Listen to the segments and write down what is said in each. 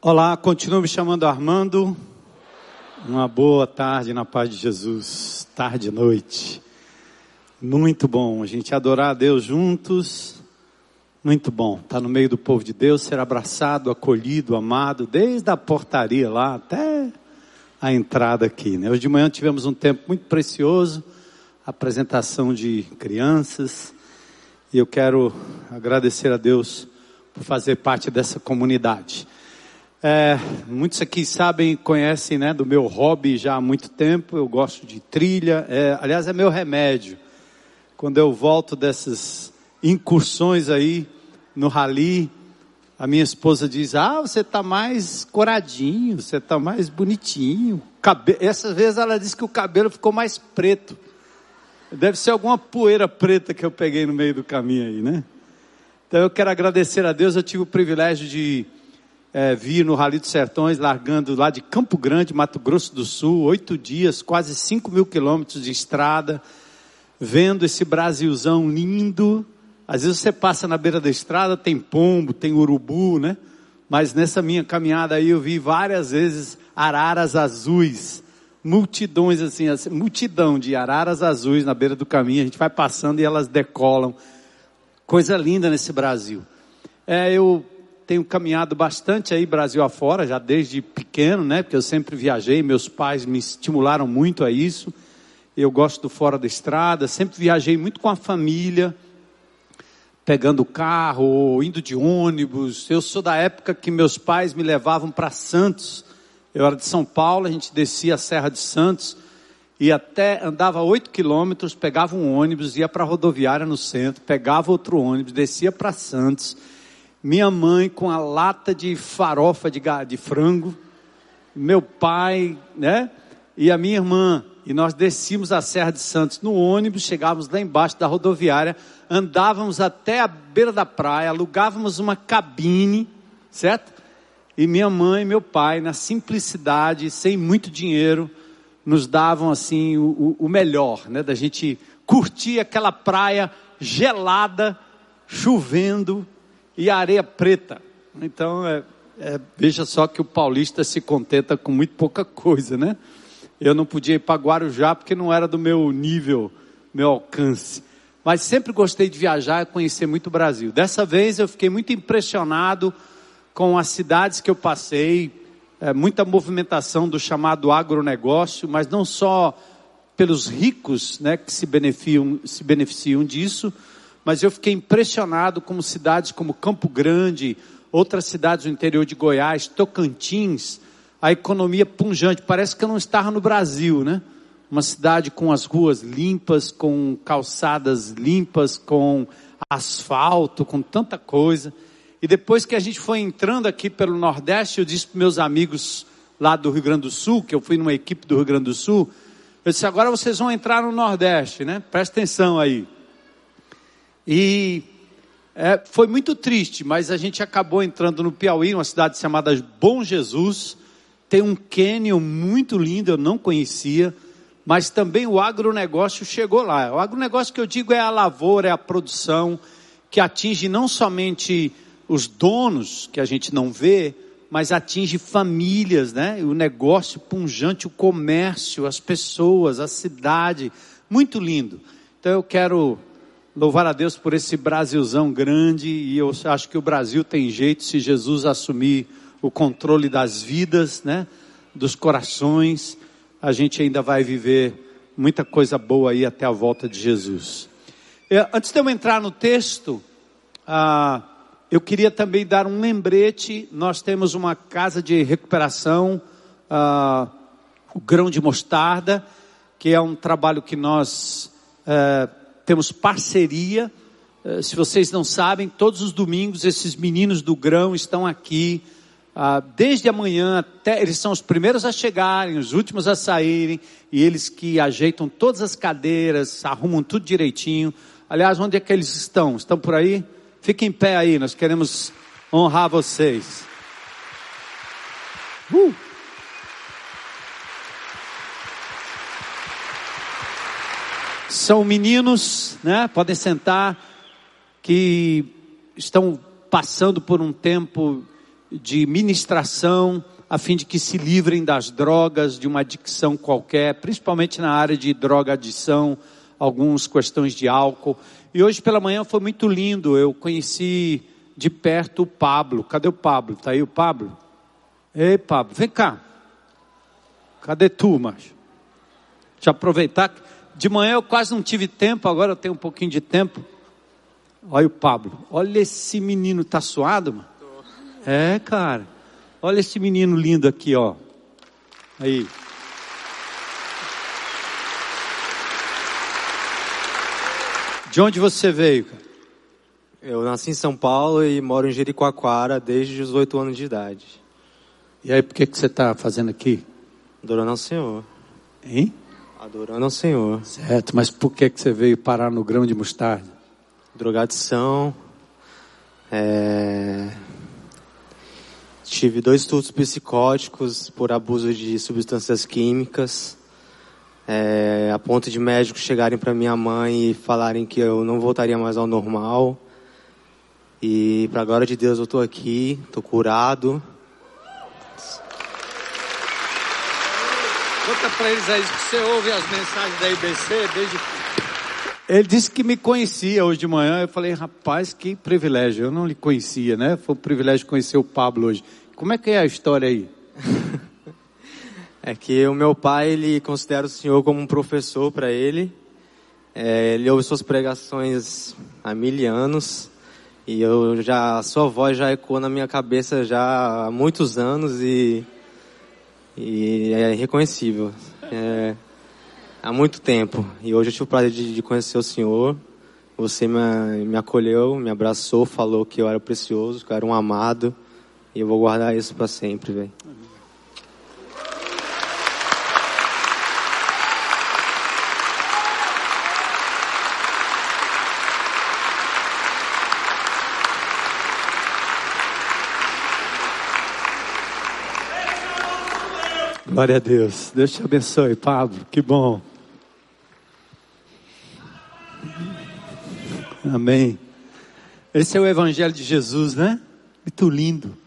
Olá, continuo me chamando Armando. Uma boa tarde na paz de Jesus, tarde e noite. Muito bom a gente adorar a Deus juntos. Muito bom estar no meio do povo de Deus, ser abraçado, acolhido, amado, desde a portaria lá até a entrada aqui. Né? Hoje de manhã tivemos um tempo muito precioso, apresentação de crianças, e eu quero agradecer a Deus por fazer parte dessa comunidade. É, muitos aqui sabem, conhecem, né, do meu hobby já há muito tempo. Eu gosto de trilha. É, aliás, é meu remédio. Quando eu volto dessas incursões aí no rally, a minha esposa diz: Ah, você está mais coradinho, você está mais bonitinho. Cabe... Essa vez ela disse que o cabelo ficou mais preto. Deve ser alguma poeira preta que eu peguei no meio do caminho aí, né? Então eu quero agradecer a Deus. Eu tive o privilégio de é, no Rally dos Sertões, largando lá de Campo Grande, Mato Grosso do Sul, oito dias, quase cinco mil quilômetros de estrada, vendo esse Brasilzão lindo. Às vezes você passa na beira da estrada, tem pombo, tem urubu, né? Mas nessa minha caminhada aí eu vi várias vezes araras azuis, multidões assim, assim multidão de araras azuis na beira do caminho. A gente vai passando e elas decolam. Coisa linda nesse Brasil. É, eu tenho caminhado bastante aí Brasil afora, já desde pequeno, né? Porque eu sempre viajei, meus pais me estimularam muito a isso. Eu gosto do fora da estrada, sempre viajei muito com a família, pegando carro, indo de ônibus. Eu sou da época que meus pais me levavam para Santos. Eu era de São Paulo, a gente descia a Serra de Santos e até andava oito quilômetros, pegava um ônibus, ia para a rodoviária no centro, pegava outro ônibus, descia para Santos minha mãe com a lata de farofa de, de frango, meu pai, né? E a minha irmã. E nós descíamos a Serra de Santos no ônibus, chegávamos lá embaixo da rodoviária, andávamos até a beira da praia, alugávamos uma cabine, certo? E minha mãe e meu pai, na simplicidade, sem muito dinheiro, nos davam assim o, o melhor, né? Da gente curtir aquela praia gelada, chovendo, e areia preta. Então, é, é, veja só que o paulista se contenta com muito pouca coisa, né? Eu não podia ir para Guarujá porque não era do meu nível, meu alcance. Mas sempre gostei de viajar e conhecer muito o Brasil. Dessa vez eu fiquei muito impressionado com as cidades que eu passei, é, muita movimentação do chamado agronegócio, mas não só pelos ricos né, que se beneficiam, se beneficiam disso, mas eu fiquei impressionado como cidades como Campo Grande, outras cidades do interior de Goiás, Tocantins, a economia punjante. Parece que eu não estava no Brasil, né? Uma cidade com as ruas limpas, com calçadas limpas, com asfalto, com tanta coisa. E depois que a gente foi entrando aqui pelo Nordeste, eu disse para meus amigos lá do Rio Grande do Sul, que eu fui numa equipe do Rio Grande do Sul, eu disse, agora vocês vão entrar no Nordeste, né? Presta atenção aí. E é, foi muito triste, mas a gente acabou entrando no Piauí, uma cidade chamada Bom Jesus. Tem um cânion muito lindo, eu não conhecia, mas também o agronegócio chegou lá. O agronegócio que eu digo é a lavoura, é a produção, que atinge não somente os donos, que a gente não vê, mas atinge famílias, né? O negócio punjante, o comércio, as pessoas, a cidade. Muito lindo. Então eu quero louvar a Deus por esse Brasilzão grande e eu acho que o Brasil tem jeito se Jesus assumir o controle das vidas, né? Dos corações, a gente ainda vai viver muita coisa boa aí até a volta de Jesus. Eu, antes de eu entrar no texto, ah, eu queria também dar um lembrete. Nós temos uma casa de recuperação, ah, o grão de mostarda, que é um trabalho que nós eh, temos parceria. Eh, se vocês não sabem, todos os domingos esses meninos do grão estão aqui. Ah, desde amanhã até, eles são os primeiros a chegarem, os últimos a saírem, e eles que ajeitam todas as cadeiras, arrumam tudo direitinho. Aliás, onde é que eles estão? Estão por aí? Fiquem em pé aí, nós queremos honrar vocês. Uh! São meninos, né? Podem sentar, que estão passando por um tempo de ministração, a fim de que se livrem das drogas, de uma adicção qualquer, principalmente na área de droga adição, algumas questões de álcool. E hoje pela manhã foi muito lindo, eu conheci de perto o Pablo. Cadê o Pablo? Está aí o Pablo? Ei, Pablo, vem cá. Cadê tu, macho? Eu aproveitar. De manhã eu quase não tive tempo, agora eu tenho um pouquinho de tempo. Olha o Pablo. Olha esse menino, tá suado, mano? É, cara. Olha esse menino lindo aqui, ó. Aí. De onde você veio, cara? Eu nasci em São Paulo e moro em Jericoacoara desde os oito anos de idade. E aí, por que, que você está fazendo aqui? Adorando ao Senhor. Hein? Adorando ao Senhor. Certo, mas por que, que você veio parar no grão de mostarda? Drogadição. É... Tive dois estudos psicóticos por abuso de substâncias químicas. É... A ponto de médicos chegarem para minha mãe e falarem que eu não voltaria mais ao normal. E para a glória de Deus eu estou aqui, estou curado. Conta para eles aí que você ouve as mensagens da IBC desde. Ele disse que me conhecia hoje de manhã. Eu falei, rapaz, que privilégio. Eu não lhe conhecia, né? Foi um privilégio conhecer o Pablo hoje. Como é que é a história aí? é que o meu pai, ele considera o senhor como um professor para ele. É, ele ouve suas pregações há mil anos. E eu já, a sua voz já ecoou na minha cabeça já há muitos anos e, e é irreconhecível. É, há muito tempo. E hoje eu tive o prazer de, de conhecer o Senhor. Você me, me acolheu, me abraçou, falou que eu era precioso, que eu era um amado. E eu vou guardar isso para sempre, velho. Glória a Deus. Deus te abençoe, Pablo. Que bom. Amém. Esse é o Evangelho de Jesus, né? Muito lindo.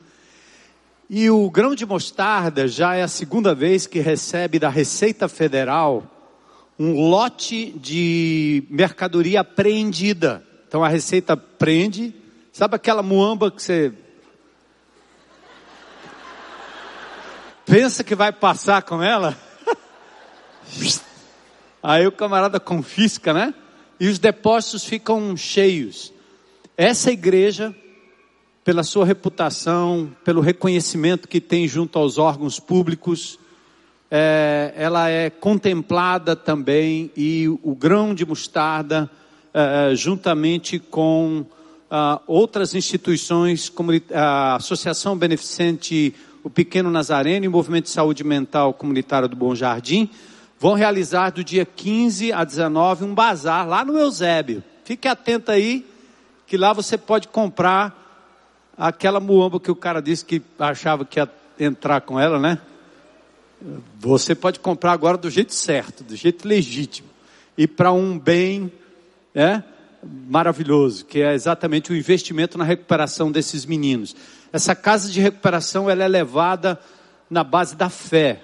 E o grão de mostarda já é a segunda vez que recebe da Receita Federal um lote de mercadoria apreendida. Então a Receita prende, sabe aquela muamba que você pensa que vai passar com ela, aí o camarada confisca, né? E os depósitos ficam cheios. Essa igreja, pela sua reputação, pelo reconhecimento que tem junto aos órgãos públicos, é, ela é contemplada também e o grão de mostarda, é, juntamente com ah, outras instituições, como a Associação Beneficente o Pequeno Nazareno e o Movimento de Saúde Mental Comunitário do Bom Jardim vão realizar do dia 15 a 19 um bazar lá no Eusébio. Fique atento aí, que lá você pode comprar aquela muamba que o cara disse que achava que ia entrar com ela, né? Você pode comprar agora do jeito certo, do jeito legítimo. E para um bem, é, maravilhoso, que é exatamente o investimento na recuperação desses meninos. Essa casa de recuperação ela é levada na base da fé,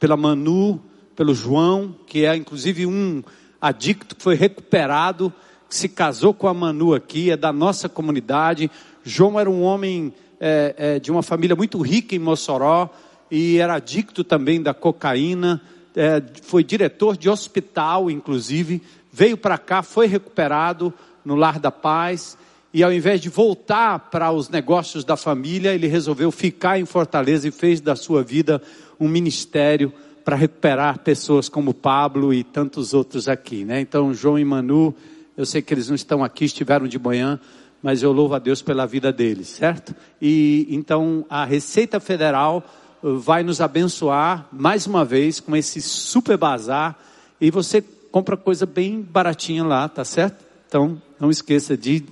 pela Manu, pelo João, que é inclusive um adicto que foi recuperado, que se casou com a Manu aqui, é da nossa comunidade. João era um homem é, é, de uma família muito rica em Mossoró e era adicto também da cocaína. É, foi diretor de hospital, inclusive, veio para cá, foi recuperado no Lar da Paz e ao invés de voltar para os negócios da família, ele resolveu ficar em Fortaleza e fez da sua vida um ministério para recuperar pessoas como Pablo e tantos outros aqui, né? Então, João e Manu, eu sei que eles não estão aqui, estiveram de manhã, mas eu louvo a Deus pela vida deles, certo? E então a Receita Federal uh, vai nos abençoar mais uma vez com esse super bazar e você compra coisa bem baratinha lá, tá certo? Então, não esqueça de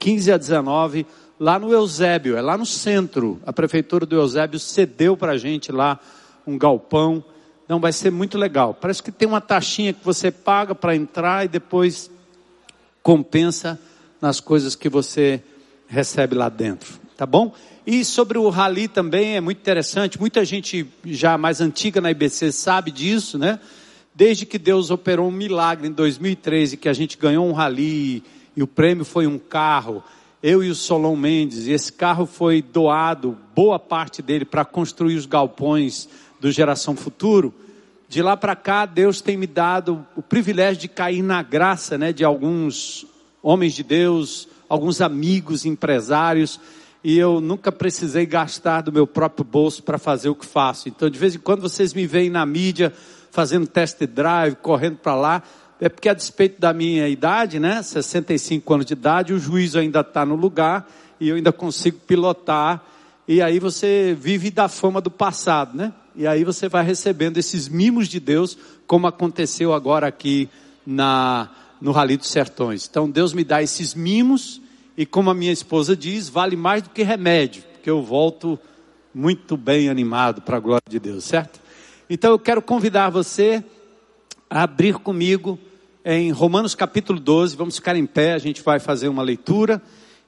15 a 19, lá no Eusébio, é lá no centro. A prefeitura do Eusébio cedeu para a gente lá um galpão. Não, vai ser muito legal. Parece que tem uma taxinha que você paga para entrar e depois compensa nas coisas que você recebe lá dentro. tá bom? E sobre o rally também é muito interessante, muita gente já mais antiga na IBC sabe disso, né? Desde que Deus operou um milagre em 2013, que a gente ganhou um rally e o prêmio foi um carro, eu e o Solon Mendes, e esse carro foi doado, boa parte dele, para construir os galpões do Geração Futuro. De lá para cá, Deus tem me dado o privilégio de cair na graça né, de alguns homens de Deus, alguns amigos, empresários, e eu nunca precisei gastar do meu próprio bolso para fazer o que faço. Então, de vez em quando vocês me veem na mídia fazendo test drive, correndo para lá, é porque a despeito da minha idade, né, 65 anos de idade, o juízo ainda está no lugar e eu ainda consigo pilotar. E aí você vive da fama do passado, né? E aí você vai recebendo esses mimos de Deus, como aconteceu agora aqui na no Rally dos Sertões. Então Deus me dá esses mimos e como a minha esposa diz, vale mais do que remédio, porque eu volto muito bem animado para a glória de Deus, certo? Então eu quero convidar você a abrir comigo em Romanos capítulo 12, vamos ficar em pé, a gente vai fazer uma leitura.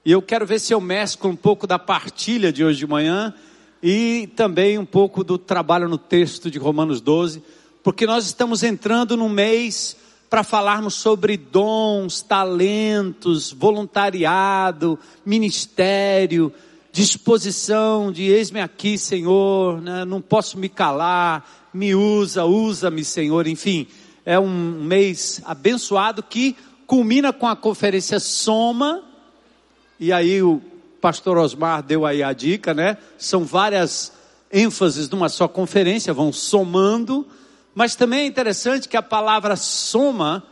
E eu quero ver se eu mesclo um pouco da partilha de hoje de manhã e também um pouco do trabalho no texto de Romanos 12, porque nós estamos entrando no mês para falarmos sobre dons, talentos, voluntariado, ministério, disposição de eis-me aqui, Senhor, né? não posso me calar, me usa, usa-me, Senhor, enfim, é um mês abençoado que culmina com a conferência Soma, e aí o pastor Osmar deu aí a dica, né? São várias ênfases numa só conferência, vão somando, mas também é interessante que a palavra soma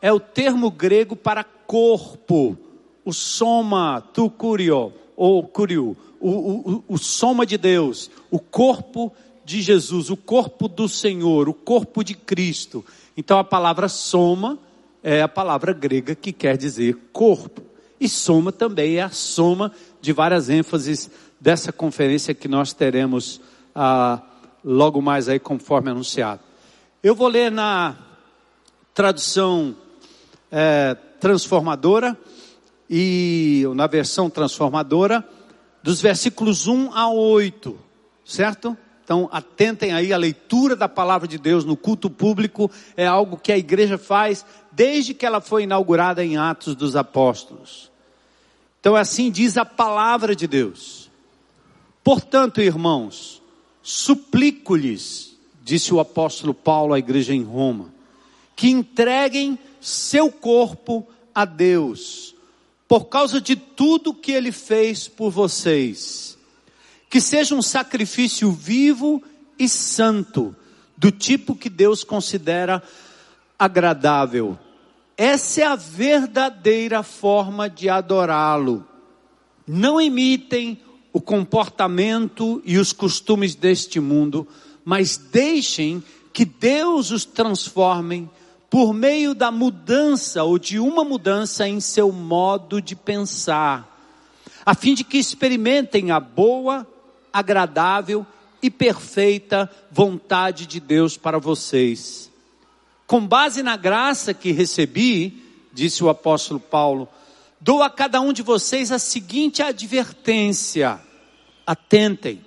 é o termo grego para corpo. O soma, tu curio, ou curio, o, o, o soma de Deus, o corpo de Jesus, o corpo do Senhor, o corpo de Cristo. Então a palavra soma é a palavra grega que quer dizer corpo. E soma também é a soma de várias ênfases dessa conferência que nós teremos ah, logo mais aí conforme anunciado. Eu vou ler na tradução é, transformadora e na versão transformadora dos versículos 1 a 8, certo? Então, atentem aí, a leitura da palavra de Deus no culto público é algo que a igreja faz desde que ela foi inaugurada em Atos dos Apóstolos. Então, assim diz a palavra de Deus. Portanto, irmãos, suplico-lhes disse o apóstolo Paulo à igreja em Roma, que entreguem seu corpo a Deus, por causa de tudo que ele fez por vocês. Que seja um sacrifício vivo e santo, do tipo que Deus considera agradável. Essa é a verdadeira forma de adorá-lo. Não imitem o comportamento e os costumes deste mundo, mas deixem que Deus os transforme por meio da mudança ou de uma mudança em seu modo de pensar, a fim de que experimentem a boa, agradável e perfeita vontade de Deus para vocês. Com base na graça que recebi, disse o apóstolo Paulo, dou a cada um de vocês a seguinte advertência: atentem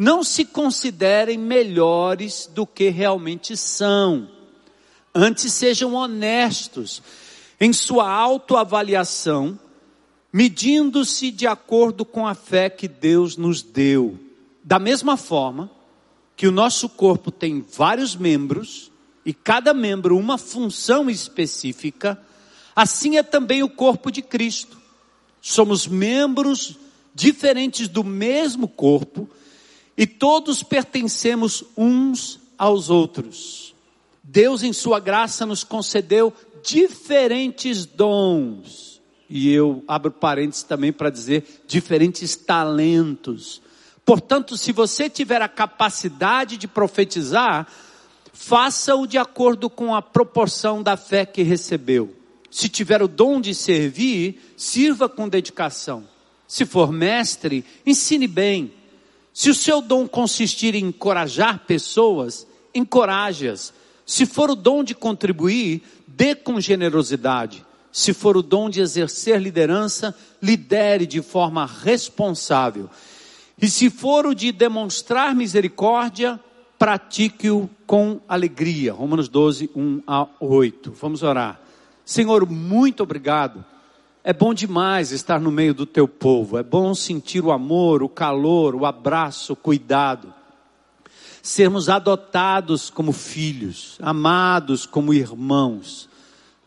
não se considerem melhores do que realmente são. Antes sejam honestos em sua autoavaliação, medindo-se de acordo com a fé que Deus nos deu. Da mesma forma que o nosso corpo tem vários membros e cada membro uma função específica, assim é também o corpo de Cristo. Somos membros diferentes do mesmo corpo, e todos pertencemos uns aos outros. Deus, em Sua graça, nos concedeu diferentes dons. E eu abro parênteses também para dizer diferentes talentos. Portanto, se você tiver a capacidade de profetizar, faça-o de acordo com a proporção da fé que recebeu. Se tiver o dom de servir, sirva com dedicação. Se for mestre, ensine bem. Se o seu dom consistir em encorajar pessoas, encoraje-as. Se for o dom de contribuir, dê com generosidade. Se for o dom de exercer liderança, lidere de forma responsável. E se for o de demonstrar misericórdia, pratique-o com alegria. Romanos 12, 1 a 8. Vamos orar. Senhor, muito obrigado. É bom demais estar no meio do teu povo. É bom sentir o amor, o calor, o abraço, o cuidado. Sermos adotados como filhos, amados como irmãos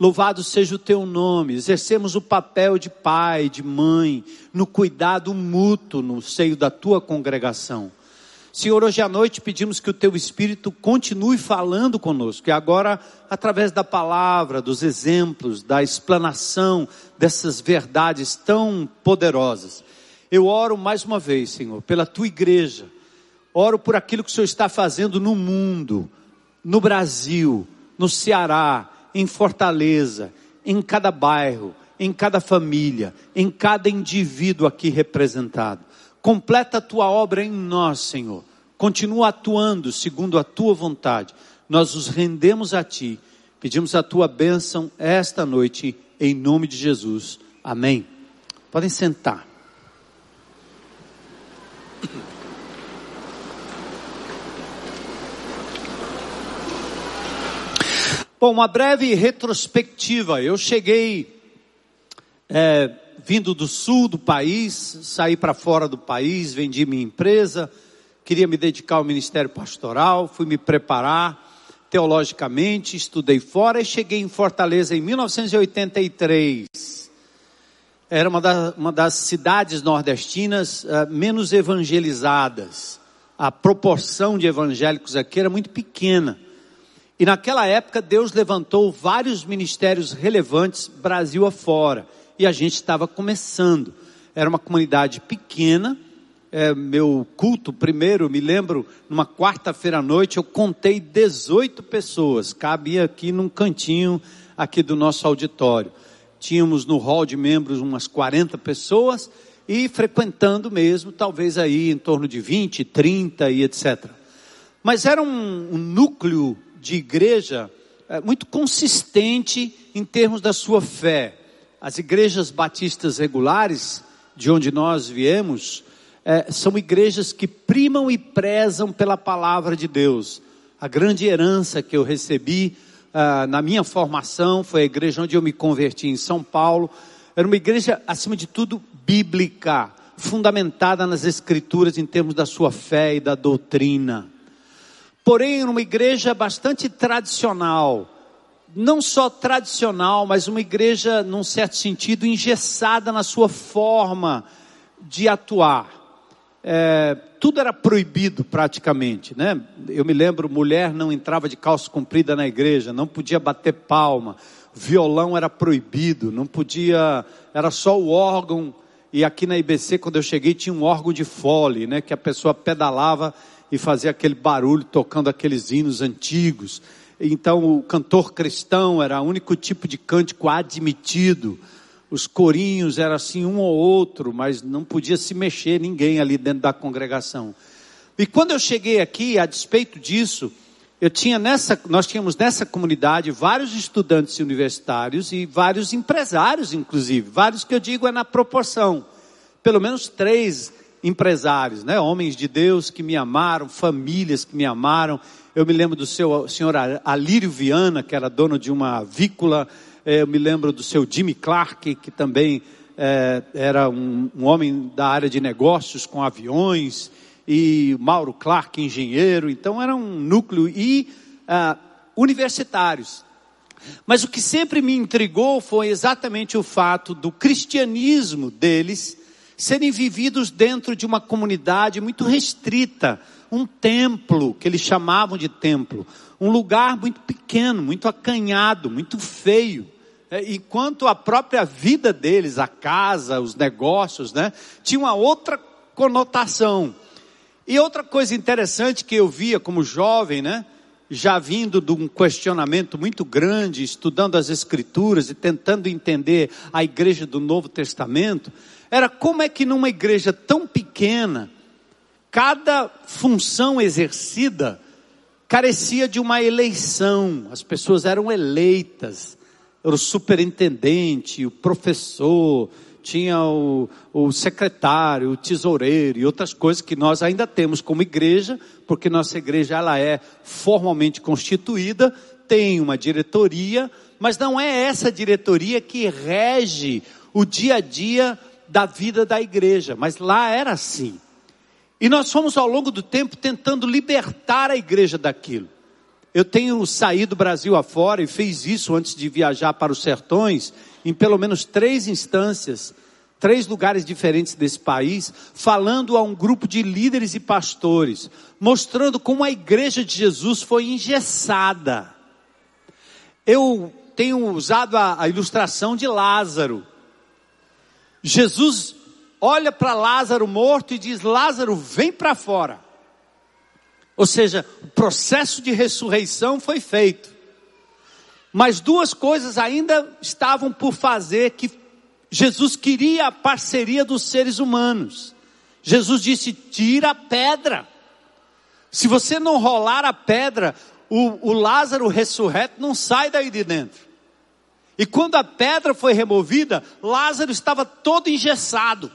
Louvado seja o teu nome. Exercemos o papel de pai, de mãe, no cuidado mútuo no seio da tua congregação. Senhor, hoje à noite pedimos que o teu Espírito continue falando conosco, e agora, através da palavra, dos exemplos, da explanação dessas verdades tão poderosas. Eu oro mais uma vez, Senhor, pela tua igreja, oro por aquilo que o Senhor está fazendo no mundo, no Brasil, no Ceará, em Fortaleza, em cada bairro, em cada família, em cada indivíduo aqui representado. Completa a tua obra em nós, Senhor. Continua atuando segundo a tua vontade. Nós os rendemos a ti. Pedimos a tua bênção esta noite, em nome de Jesus. Amém. Podem sentar. Bom, uma breve retrospectiva. Eu cheguei é, vindo do sul do país, saí para fora do país, vendi minha empresa, queria me dedicar ao ministério pastoral, fui me preparar teologicamente, estudei fora e cheguei em Fortaleza em 1983. Era uma, uma das cidades nordestinas uh, menos evangelizadas. A proporção de evangélicos aqui era muito pequena. E naquela época Deus levantou vários ministérios relevantes Brasil afora. E a gente estava começando. Era uma comunidade pequena. É, meu culto primeiro, me lembro, numa quarta-feira à noite, eu contei 18 pessoas. Cabia aqui num cantinho aqui do nosso auditório. Tínhamos no hall de membros umas 40 pessoas e frequentando mesmo, talvez aí em torno de 20, 30 e etc. Mas era um, um núcleo de igreja é, muito consistente em termos da sua fé. As igrejas batistas regulares, de onde nós viemos, é, são igrejas que primam e prezam pela palavra de Deus. A grande herança que eu recebi uh, na minha formação foi a igreja onde eu me converti em São Paulo. Era uma igreja, acima de tudo, bíblica, fundamentada nas escrituras em termos da sua fé e da doutrina porém numa igreja bastante tradicional. Não só tradicional, mas uma igreja, num certo sentido, engessada na sua forma de atuar. É, tudo era proibido praticamente, né? Eu me lembro, mulher não entrava de calça comprida na igreja, não podia bater palma, violão era proibido, não podia, era só o órgão. E aqui na IBC, quando eu cheguei, tinha um órgão de fole, né? Que a pessoa pedalava e fazia aquele barulho tocando aqueles hinos antigos. Então o cantor cristão era o único tipo de cântico admitido. Os corinhos era assim um ou outro, mas não podia se mexer ninguém ali dentro da congregação. E quando eu cheguei aqui, a despeito disso, eu tinha nessa, nós tínhamos nessa comunidade vários estudantes universitários e vários empresários, inclusive, vários que eu digo é na proporção, pelo menos três empresários, né? Homens de Deus que me amaram, famílias que me amaram. Eu me lembro do seu senhor Alírio Viana, que era dono de uma avícola. É, eu me lembro do seu Jimmy Clark, que também é, era um, um, homem da área de negócios com aviões. E Mauro Clark, engenheiro. Então era um núcleo e ah, universitários. Mas o que sempre me intrigou foi exatamente o fato do cristianismo deles serem vividos dentro de uma comunidade muito restrita, um templo, que eles chamavam de templo, um lugar muito pequeno, muito acanhado, muito feio. É, enquanto a própria vida deles, a casa, os negócios, né, tinha uma outra conotação. E outra coisa interessante que eu via como jovem, né, já vindo de um questionamento muito grande, estudando as Escrituras e tentando entender a igreja do Novo Testamento, era como é que numa igreja tão pequena, cada função exercida carecia de uma eleição, as pessoas eram eleitas, era o superintendente, o professor, tinha o, o secretário, o tesoureiro e outras coisas que nós ainda temos como igreja, porque nossa igreja ela é formalmente constituída, tem uma diretoria, mas não é essa diretoria que rege o dia a dia da vida da igreja, mas lá era assim. E nós fomos ao longo do tempo tentando libertar a igreja daquilo. Eu tenho saído do Brasil afora e fiz isso antes de viajar para os sertões, em pelo menos três instâncias, três lugares diferentes desse país, falando a um grupo de líderes e pastores, mostrando como a igreja de Jesus foi engessada. Eu tenho usado a, a ilustração de Lázaro. Jesus olha para Lázaro morto e diz: Lázaro, vem para fora. Ou seja, o processo de ressurreição foi feito. Mas duas coisas ainda estavam por fazer que Jesus queria a parceria dos seres humanos. Jesus disse: tira a pedra. Se você não rolar a pedra, o, o Lázaro ressurreto não sai daí de dentro. E quando a pedra foi removida, Lázaro estava todo engessado.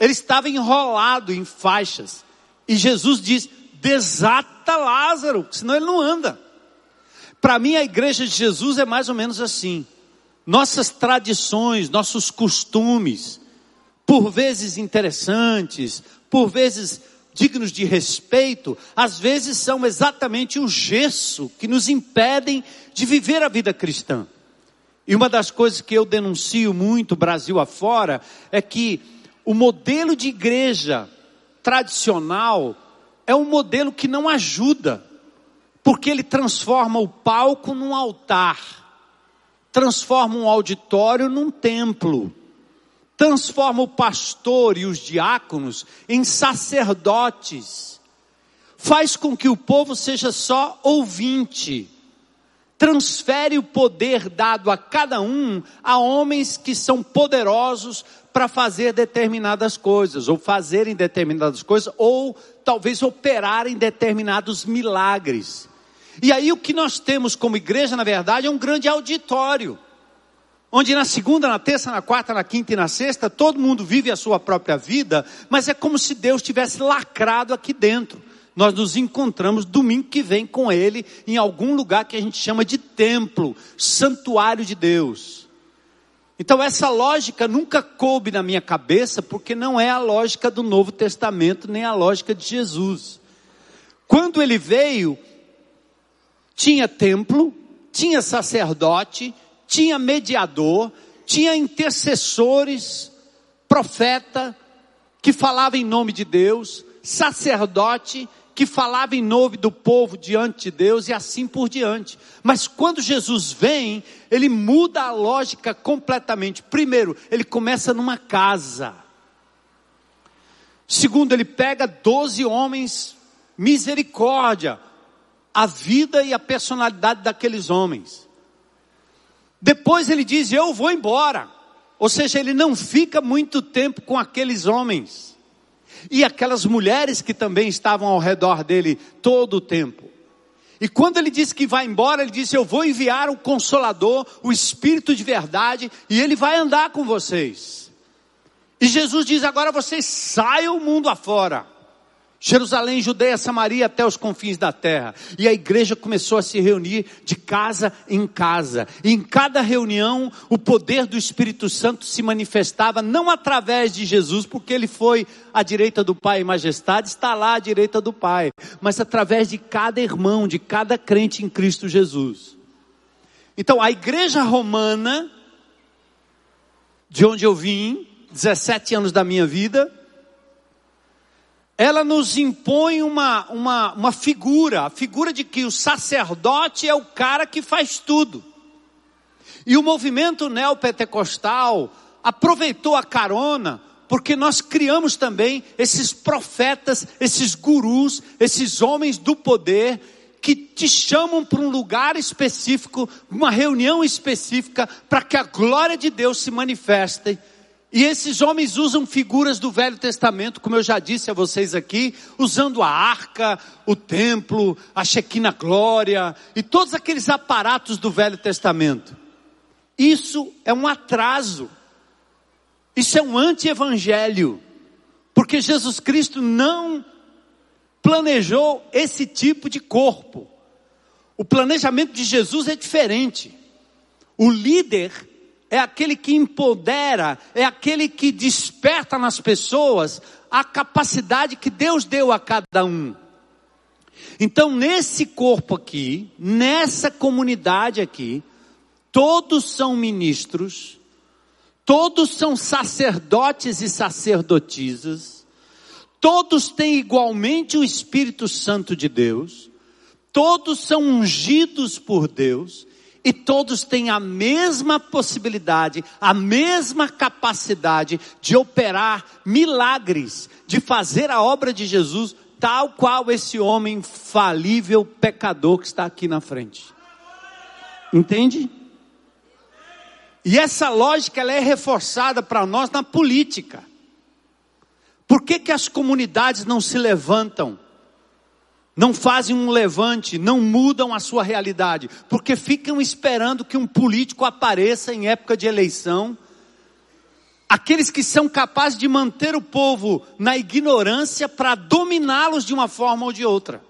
Ele estava enrolado em faixas. E Jesus diz: desata Lázaro, senão ele não anda. Para mim, a igreja de Jesus é mais ou menos assim. Nossas tradições, nossos costumes, por vezes interessantes, por vezes dignos de respeito, às vezes são exatamente o gesso que nos impedem de viver a vida cristã. E uma das coisas que eu denuncio muito Brasil afora é que o modelo de igreja tradicional é um modelo que não ajuda, porque ele transforma o palco num altar, transforma um auditório num templo, transforma o pastor e os diáconos em sacerdotes, faz com que o povo seja só ouvinte, transfere o poder dado a cada um a homens que são poderosos para fazer determinadas coisas, ou fazerem determinadas coisas, ou talvez operarem determinados milagres. E aí o que nós temos como igreja, na verdade, é um grande auditório. Onde na segunda, na terça, na quarta, na quinta e na sexta, todo mundo vive a sua própria vida, mas é como se Deus tivesse lacrado aqui dentro. Nós nos encontramos domingo que vem com Ele em algum lugar que a gente chama de templo, santuário de Deus. Então essa lógica nunca coube na minha cabeça, porque não é a lógica do Novo Testamento, nem a lógica de Jesus. Quando ele veio, tinha templo, tinha sacerdote, tinha mediador, tinha intercessores, profeta, que falava em nome de Deus, sacerdote, que falava em nome do povo diante de Deus e assim por diante. Mas quando Jesus vem, ele muda a lógica completamente. Primeiro, ele começa numa casa. Segundo, ele pega doze homens, misericórdia, a vida e a personalidade daqueles homens. Depois ele diz: Eu vou embora. Ou seja, ele não fica muito tempo com aqueles homens e aquelas mulheres que também estavam ao redor dele todo o tempo. E quando ele disse que vai embora, ele disse: Eu vou enviar o Consolador, o Espírito de verdade, e ele vai andar com vocês. E Jesus diz: Agora vocês saiam o mundo afora. Jerusalém, Judeia, Samaria até os confins da terra. E a igreja começou a se reunir de casa em casa. E em cada reunião, o poder do Espírito Santo se manifestava não através de Jesus, porque ele foi à direita do Pai em majestade, está lá à direita do Pai, mas através de cada irmão, de cada crente em Cristo Jesus. Então, a igreja romana, de onde eu vim, 17 anos da minha vida, ela nos impõe uma, uma, uma figura, a figura de que o sacerdote é o cara que faz tudo. E o movimento neopentecostal aproveitou a carona, porque nós criamos também esses profetas, esses gurus, esses homens do poder, que te chamam para um lugar específico, uma reunião específica, para que a glória de Deus se manifeste e esses homens usam figuras do Velho Testamento, como eu já disse a vocês aqui, usando a arca, o templo, a Shekinah glória e todos aqueles aparatos do Velho Testamento. Isso é um atraso. Isso é um anti-evangelho. Porque Jesus Cristo não planejou esse tipo de corpo. O planejamento de Jesus é diferente. O líder é aquele que empodera, é aquele que desperta nas pessoas a capacidade que Deus deu a cada um. Então, nesse corpo aqui, nessa comunidade aqui, todos são ministros, todos são sacerdotes e sacerdotisas, todos têm igualmente o Espírito Santo de Deus, todos são ungidos por Deus, e todos têm a mesma possibilidade, a mesma capacidade de operar milagres, de fazer a obra de Jesus, tal qual esse homem falível, pecador que está aqui na frente. Entende? E essa lógica ela é reforçada para nós na política. Por que, que as comunidades não se levantam? Não fazem um levante, não mudam a sua realidade, porque ficam esperando que um político apareça em época de eleição. Aqueles que são capazes de manter o povo na ignorância para dominá-los de uma forma ou de outra.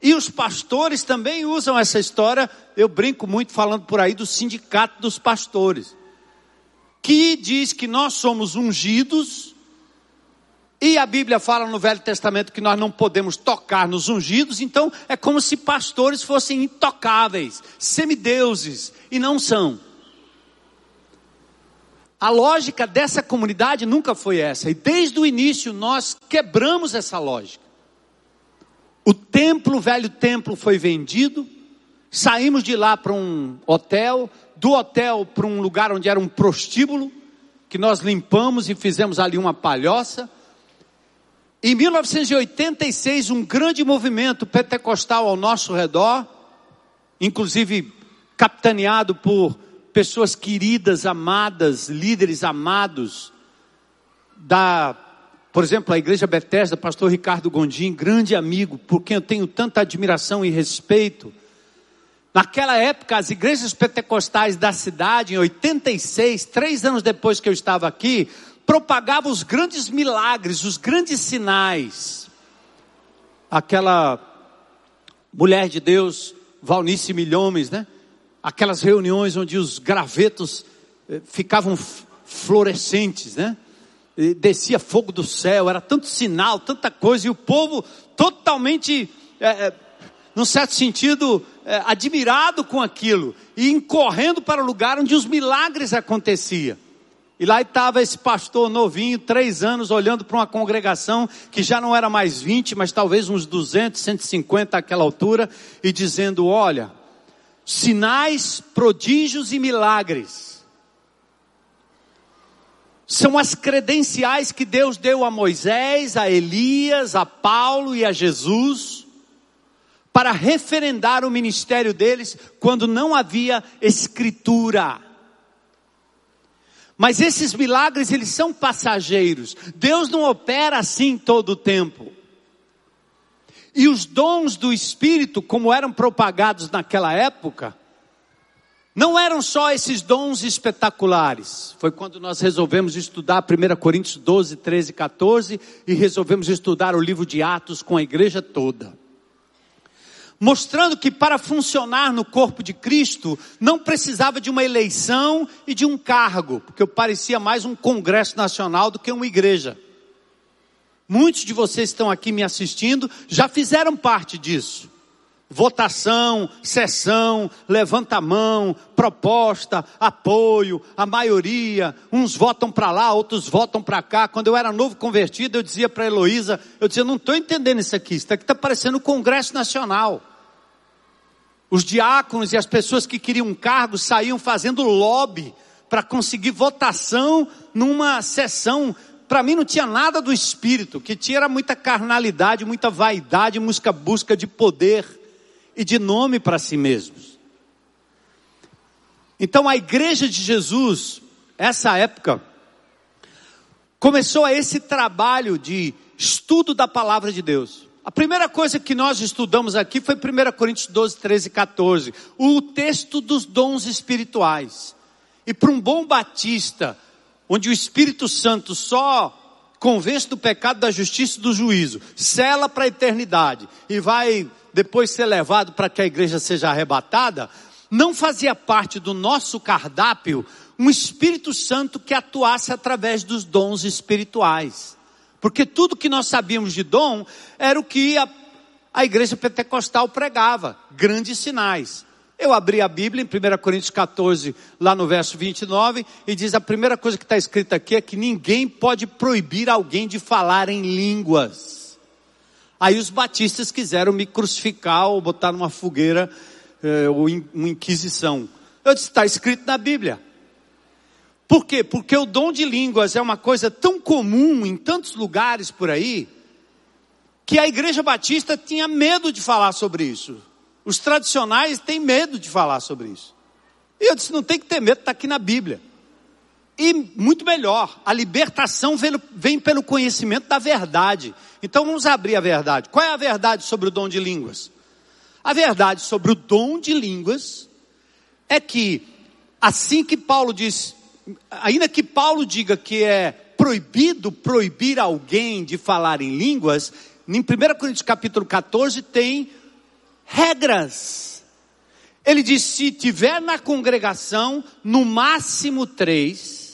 E os pastores também usam essa história, eu brinco muito falando por aí do sindicato dos pastores, que diz que nós somos ungidos e a Bíblia fala no Velho Testamento que nós não podemos tocar nos ungidos, então é como se pastores fossem intocáveis, semideuses, e não são. A lógica dessa comunidade nunca foi essa, e desde o início nós quebramos essa lógica. O templo, o velho templo, foi vendido, saímos de lá para um hotel, do hotel para um lugar onde era um prostíbulo, que nós limpamos e fizemos ali uma palhoça em 1986, um grande movimento pentecostal ao nosso redor, inclusive capitaneado por pessoas queridas, amadas, líderes amados, da, por exemplo, a Igreja Bethesda, pastor Ricardo Gondim, grande amigo, por quem eu tenho tanta admiração e respeito. Naquela época, as igrejas pentecostais da cidade, em 86, três anos depois que eu estava aqui, propagava os grandes milagres, os grandes sinais. Aquela mulher de Deus, Valnice Milhomes, né? Aquelas reuniões onde os gravetos eh, ficavam florescentes, né? E descia fogo do céu, era tanto sinal, tanta coisa, e o povo totalmente, é, num certo sentido, é, admirado com aquilo, e correndo para o lugar onde os milagres aconteciam. E lá estava esse pastor novinho, três anos, olhando para uma congregação que já não era mais 20, mas talvez uns 200, 150 àquela altura, e dizendo: Olha, sinais, prodígios e milagres são as credenciais que Deus deu a Moisés, a Elias, a Paulo e a Jesus para referendar o ministério deles quando não havia escritura. Mas esses milagres, eles são passageiros. Deus não opera assim todo o tempo. E os dons do Espírito, como eram propagados naquela época, não eram só esses dons espetaculares. Foi quando nós resolvemos estudar 1 Coríntios 12, 13 e 14 e resolvemos estudar o livro de Atos com a igreja toda mostrando que para funcionar no corpo de Cristo não precisava de uma eleição e de um cargo, porque eu parecia mais um congresso nacional do que uma igreja. Muitos de vocês estão aqui me assistindo já fizeram parte disso. Votação, sessão, levanta a mão, proposta, apoio, a maioria, uns votam para lá, outros votam para cá. Quando eu era novo convertido, eu dizia para Heloísa, eu dizia, não estou entendendo isso aqui, isso aqui está parecendo o Congresso Nacional. Os diáconos e as pessoas que queriam um cargo saíam fazendo lobby para conseguir votação numa sessão. Para mim não tinha nada do espírito, que tinha era muita carnalidade, muita vaidade, música busca de poder e de nome para si mesmos. Então a igreja de Jesus, essa época, começou a esse trabalho de estudo da palavra de Deus. A primeira coisa que nós estudamos aqui foi 1 Coríntios 12, 13 e 14, o texto dos dons espirituais. E para um bom batista, onde o Espírito Santo só convence do pecado, da justiça e do juízo, sela para a eternidade e vai depois ser levado para que a igreja seja arrebatada, não fazia parte do nosso cardápio um Espírito Santo que atuasse através dos dons espirituais. Porque tudo que nós sabíamos de dom era o que a, a igreja pentecostal pregava, grandes sinais. Eu abri a Bíblia em 1 Coríntios 14, lá no verso 29, e diz: a primeira coisa que está escrita aqui é que ninguém pode proibir alguém de falar em línguas. Aí os batistas quiseram me crucificar ou botar numa fogueira, eh, ou uma inquisição. Eu disse: está escrito na Bíblia. Por quê? Porque o dom de línguas é uma coisa tão comum em tantos lugares por aí, que a igreja batista tinha medo de falar sobre isso. Os tradicionais têm medo de falar sobre isso. E eu disse: não tem que ter medo, está aqui na Bíblia. E muito melhor, a libertação vem, pelo conhecimento da verdade. Então vamos abrir a verdade. Qual é a verdade sobre o dom de línguas? A verdade sobre o dom de línguas é que, assim que Paulo diz, ainda que Paulo diga que é proibido proibir alguém de falar em línguas, em 1 Coríntios capítulo 14 tem regras. Ele diz: se tiver na congregação, no máximo três,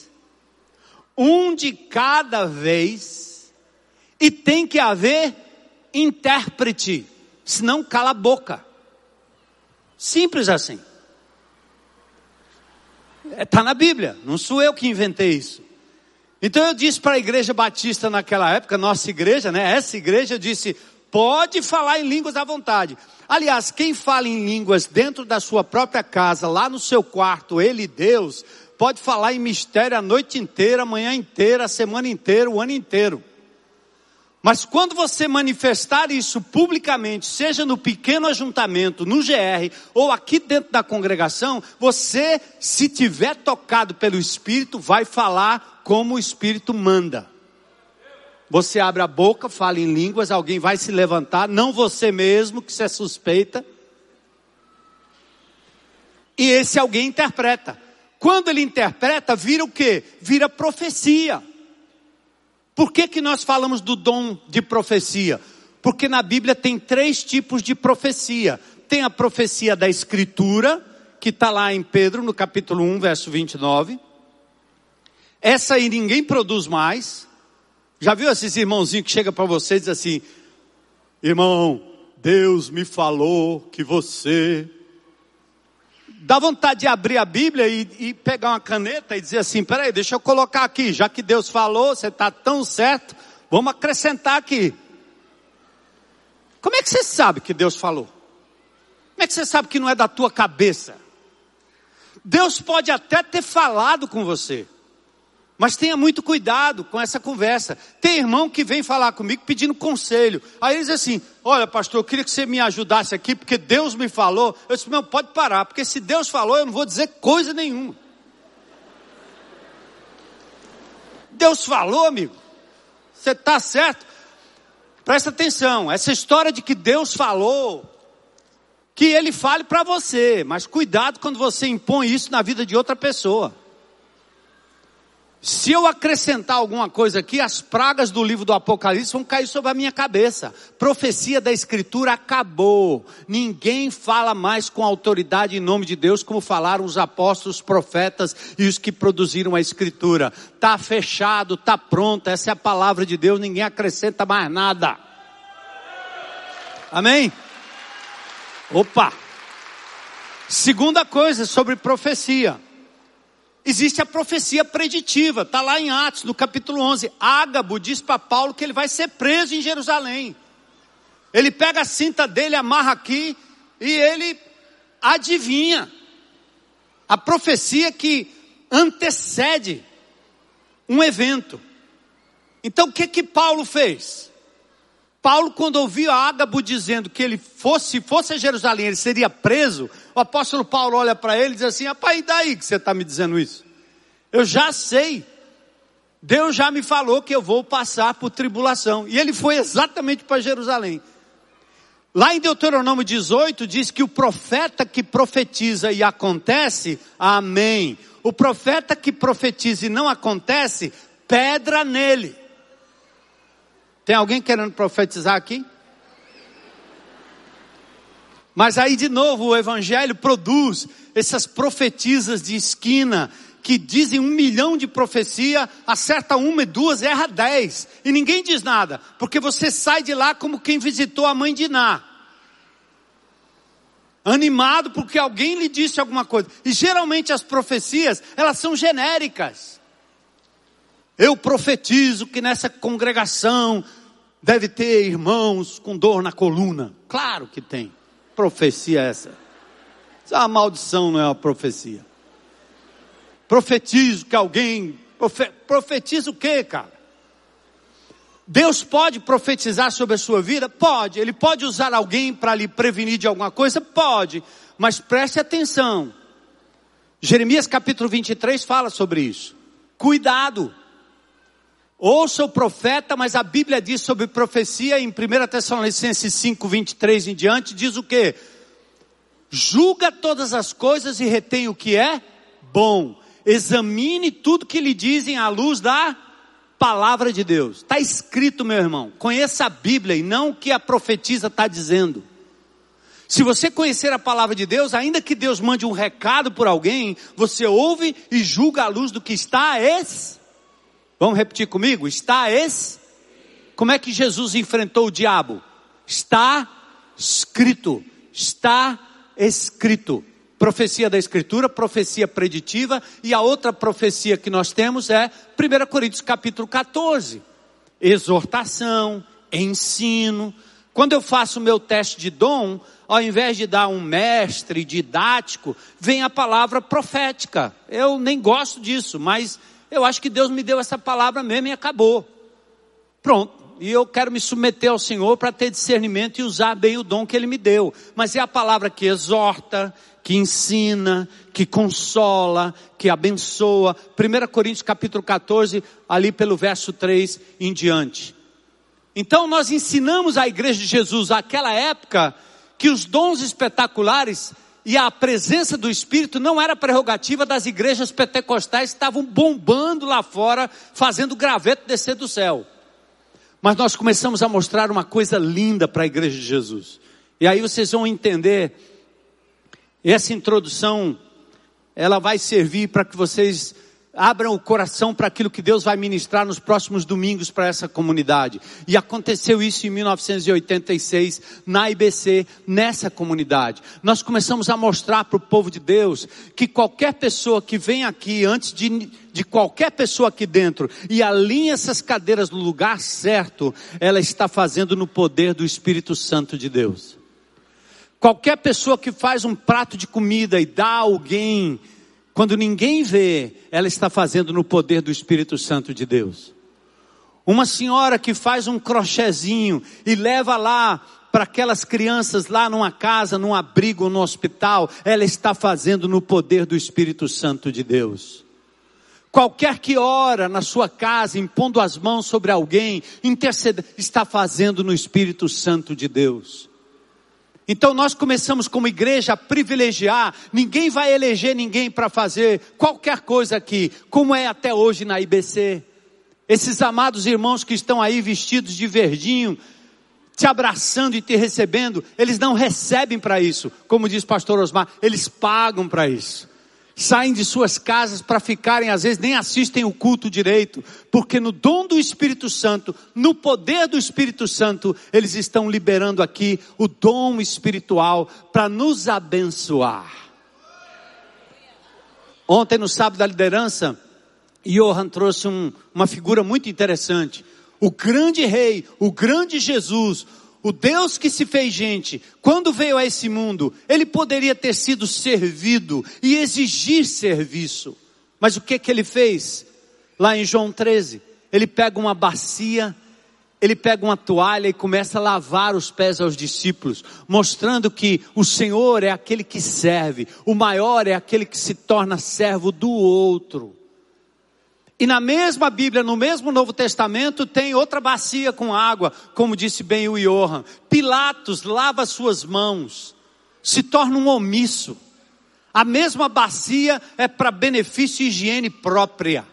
um de cada vez, e tem que haver intérprete, senão cala a boca. Simples assim. Está é, na Bíblia, não sou eu que inventei isso. Então eu disse para a igreja batista naquela época, nossa igreja, né? Essa igreja, disse: pode falar em línguas à vontade. Aliás, quem fala em línguas dentro da sua própria casa, lá no seu quarto, ele e Deus, pode falar em mistério a noite inteira, a manhã inteira, a semana inteira, o ano inteiro. Mas quando você manifestar isso publicamente, seja no pequeno ajuntamento, no GR ou aqui dentro da congregação, você, se tiver tocado pelo Espírito, vai falar como o Espírito manda. Você abre a boca, fala em línguas, alguém vai se levantar, não você mesmo, que você é suspeita. E esse alguém interpreta. Quando ele interpreta, vira o quê? Vira profecia. Por que, que nós falamos do dom de profecia? Porque na Bíblia tem três tipos de profecia. Tem a profecia da Escritura, que está lá em Pedro, no capítulo 1, verso 29. Essa aí ninguém produz mais. Já viu esses irmãozinhos que chegam para você e dizem assim: Irmão, Deus me falou que você Dá vontade de abrir a Bíblia e, e, pegar uma caneta e dizer assim: peraí, deixa eu colocar aqui, já que Deus falou, você está tão certo, vamos acrescentar aqui. Como é que você sabe que Deus falou? Como é que você sabe que não é da tua cabeça? Deus pode até ter falado com você, mas tenha muito cuidado com essa conversa. Tem irmão que vem falar comigo pedindo conselho. Aí ele diz assim: Olha, pastor, eu queria que você me ajudasse aqui, porque Deus me falou. Eu disse: Não, pode parar, porque se Deus falou, eu não vou dizer coisa nenhuma. Deus falou, amigo. Você está certo? Presta atenção, essa história de que Deus falou, que Ele fale para você, mas cuidado quando você impõe isso na vida de outra pessoa. Se eu acrescentar alguma coisa aqui, as pragas do livro do Apocalipse vão cair sobre a minha cabeça. Profecia da Escritura acabou. Ninguém fala mais com autoridade em nome de Deus como falaram os apóstolos, profetas e os que produziram a Escritura. Tá fechado, tá pronto. Essa é a palavra de Deus. Ninguém acrescenta mais nada. Amém? Opa! Segunda coisa sobre profecia. Existe a profecia preditiva, está lá em Atos, no capítulo 11. Ágabo diz para Paulo que ele vai ser preso em Jerusalém. Ele pega a cinta dele, amarra aqui e ele adivinha a profecia que antecede um evento. Então o que que Paulo fez? Paulo, quando ouviu Ágabo dizendo que ele fosse, fosse a Jerusalém, ele seria preso, o apóstolo Paulo olha para ele e diz assim: Rapaz, e daí que você está me dizendo isso? Eu já sei. Deus já me falou que eu vou passar por tribulação. E ele foi exatamente para Jerusalém. Lá em Deuteronômio 18 diz que o profeta que profetiza e acontece, amém. O profeta que profetiza e não acontece, pedra nele. Tem alguém querendo profetizar aqui? Mas aí de novo o evangelho produz essas profetisas de esquina que dizem um milhão de profecia, acerta uma e duas, erra dez. E ninguém diz nada, porque você sai de lá como quem visitou a mãe de Iná. Animado porque alguém lhe disse alguma coisa. E geralmente as profecias, elas são genéricas. Eu profetizo que nessa congregação deve ter irmãos com dor na coluna. Claro que tem. Profecia essa. Isso é uma maldição, não é uma profecia. Profetizo que alguém. Profe, profetiza o quê, cara? Deus pode profetizar sobre a sua vida? Pode. Ele pode usar alguém para lhe prevenir de alguma coisa? Pode. Mas preste atenção. Jeremias capítulo 23 fala sobre isso. Cuidado. Ouça o profeta, mas a Bíblia diz sobre profecia em 1 Tessalonicenses 5, 23 em diante, diz o que? Julga todas as coisas e retém o que é bom. Examine tudo que lhe dizem à luz da palavra de Deus. Está escrito, meu irmão. Conheça a Bíblia e não o que a profetisa está dizendo. Se você conhecer a palavra de Deus, ainda que Deus mande um recado por alguém, você ouve e julga à luz do que está es. Vamos repetir comigo? Está es. Como é que Jesus enfrentou o diabo? Está escrito. Está escrito profecia da Escritura, profecia preditiva, e a outra profecia que nós temos é 1 Coríntios capítulo 14. Exortação, ensino. Quando eu faço o meu teste de dom, ao invés de dar um mestre didático, vem a palavra profética. Eu nem gosto disso, mas eu acho que Deus me deu essa palavra mesmo e acabou. Pronto. E eu quero me submeter ao Senhor para ter discernimento e usar bem o dom que Ele me deu. Mas é a palavra que exorta, que ensina, que consola, que abençoa. 1 Coríntios capítulo 14, ali pelo verso 3 em diante. Então nós ensinamos à igreja de Jesus naquela época que os dons espetaculares e a presença do Espírito não era prerrogativa das igrejas pentecostais estavam bombando lá fora, fazendo graveto descer do céu. Mas nós começamos a mostrar uma coisa linda para a igreja de Jesus. E aí vocês vão entender essa introdução, ela vai servir para que vocês abram o coração para aquilo que Deus vai ministrar nos próximos domingos para essa comunidade. E aconteceu isso em 1986 na IBC, nessa comunidade. Nós começamos a mostrar para o povo de Deus que qualquer pessoa que vem aqui antes de, de qualquer pessoa aqui dentro e alinha essas cadeiras no lugar certo, ela está fazendo no poder do Espírito Santo de Deus. Qualquer pessoa que faz um prato de comida e dá a alguém, quando ninguém vê, ela está fazendo no poder do Espírito Santo de Deus. Uma senhora que faz um crochêzinho e leva lá para aquelas crianças lá numa casa, num abrigo, no hospital, ela está fazendo no poder do Espírito Santo de Deus. Qualquer que ora na sua casa, impondo as mãos sobre alguém, intercede, está fazendo no Espírito Santo de Deus. Então nós começamos como igreja a privilegiar, ninguém vai eleger ninguém para fazer qualquer coisa aqui, como é até hoje na IBC. Esses amados irmãos que estão aí vestidos de verdinho, te abraçando e te recebendo, eles não recebem para isso, como diz pastor Osmar, eles pagam para isso saem de suas casas para ficarem, às vezes nem assistem o culto direito, porque no dom do Espírito Santo, no poder do Espírito Santo, eles estão liberando aqui o dom espiritual para nos abençoar. Ontem, no sábado da liderança, Johan trouxe um, uma figura muito interessante. O grande rei, o grande Jesus, o Deus que se fez gente, quando veio a esse mundo, ele poderia ter sido servido e exigir serviço. Mas o que que ele fez? Lá em João 13, ele pega uma bacia, ele pega uma toalha e começa a lavar os pés aos discípulos, mostrando que o Senhor é aquele que serve, o maior é aquele que se torna servo do outro. E na mesma Bíblia, no mesmo Novo Testamento, tem outra bacia com água, como disse bem o Johan. Pilatos lava suas mãos, se torna um omisso. A mesma bacia é para benefício e higiene própria.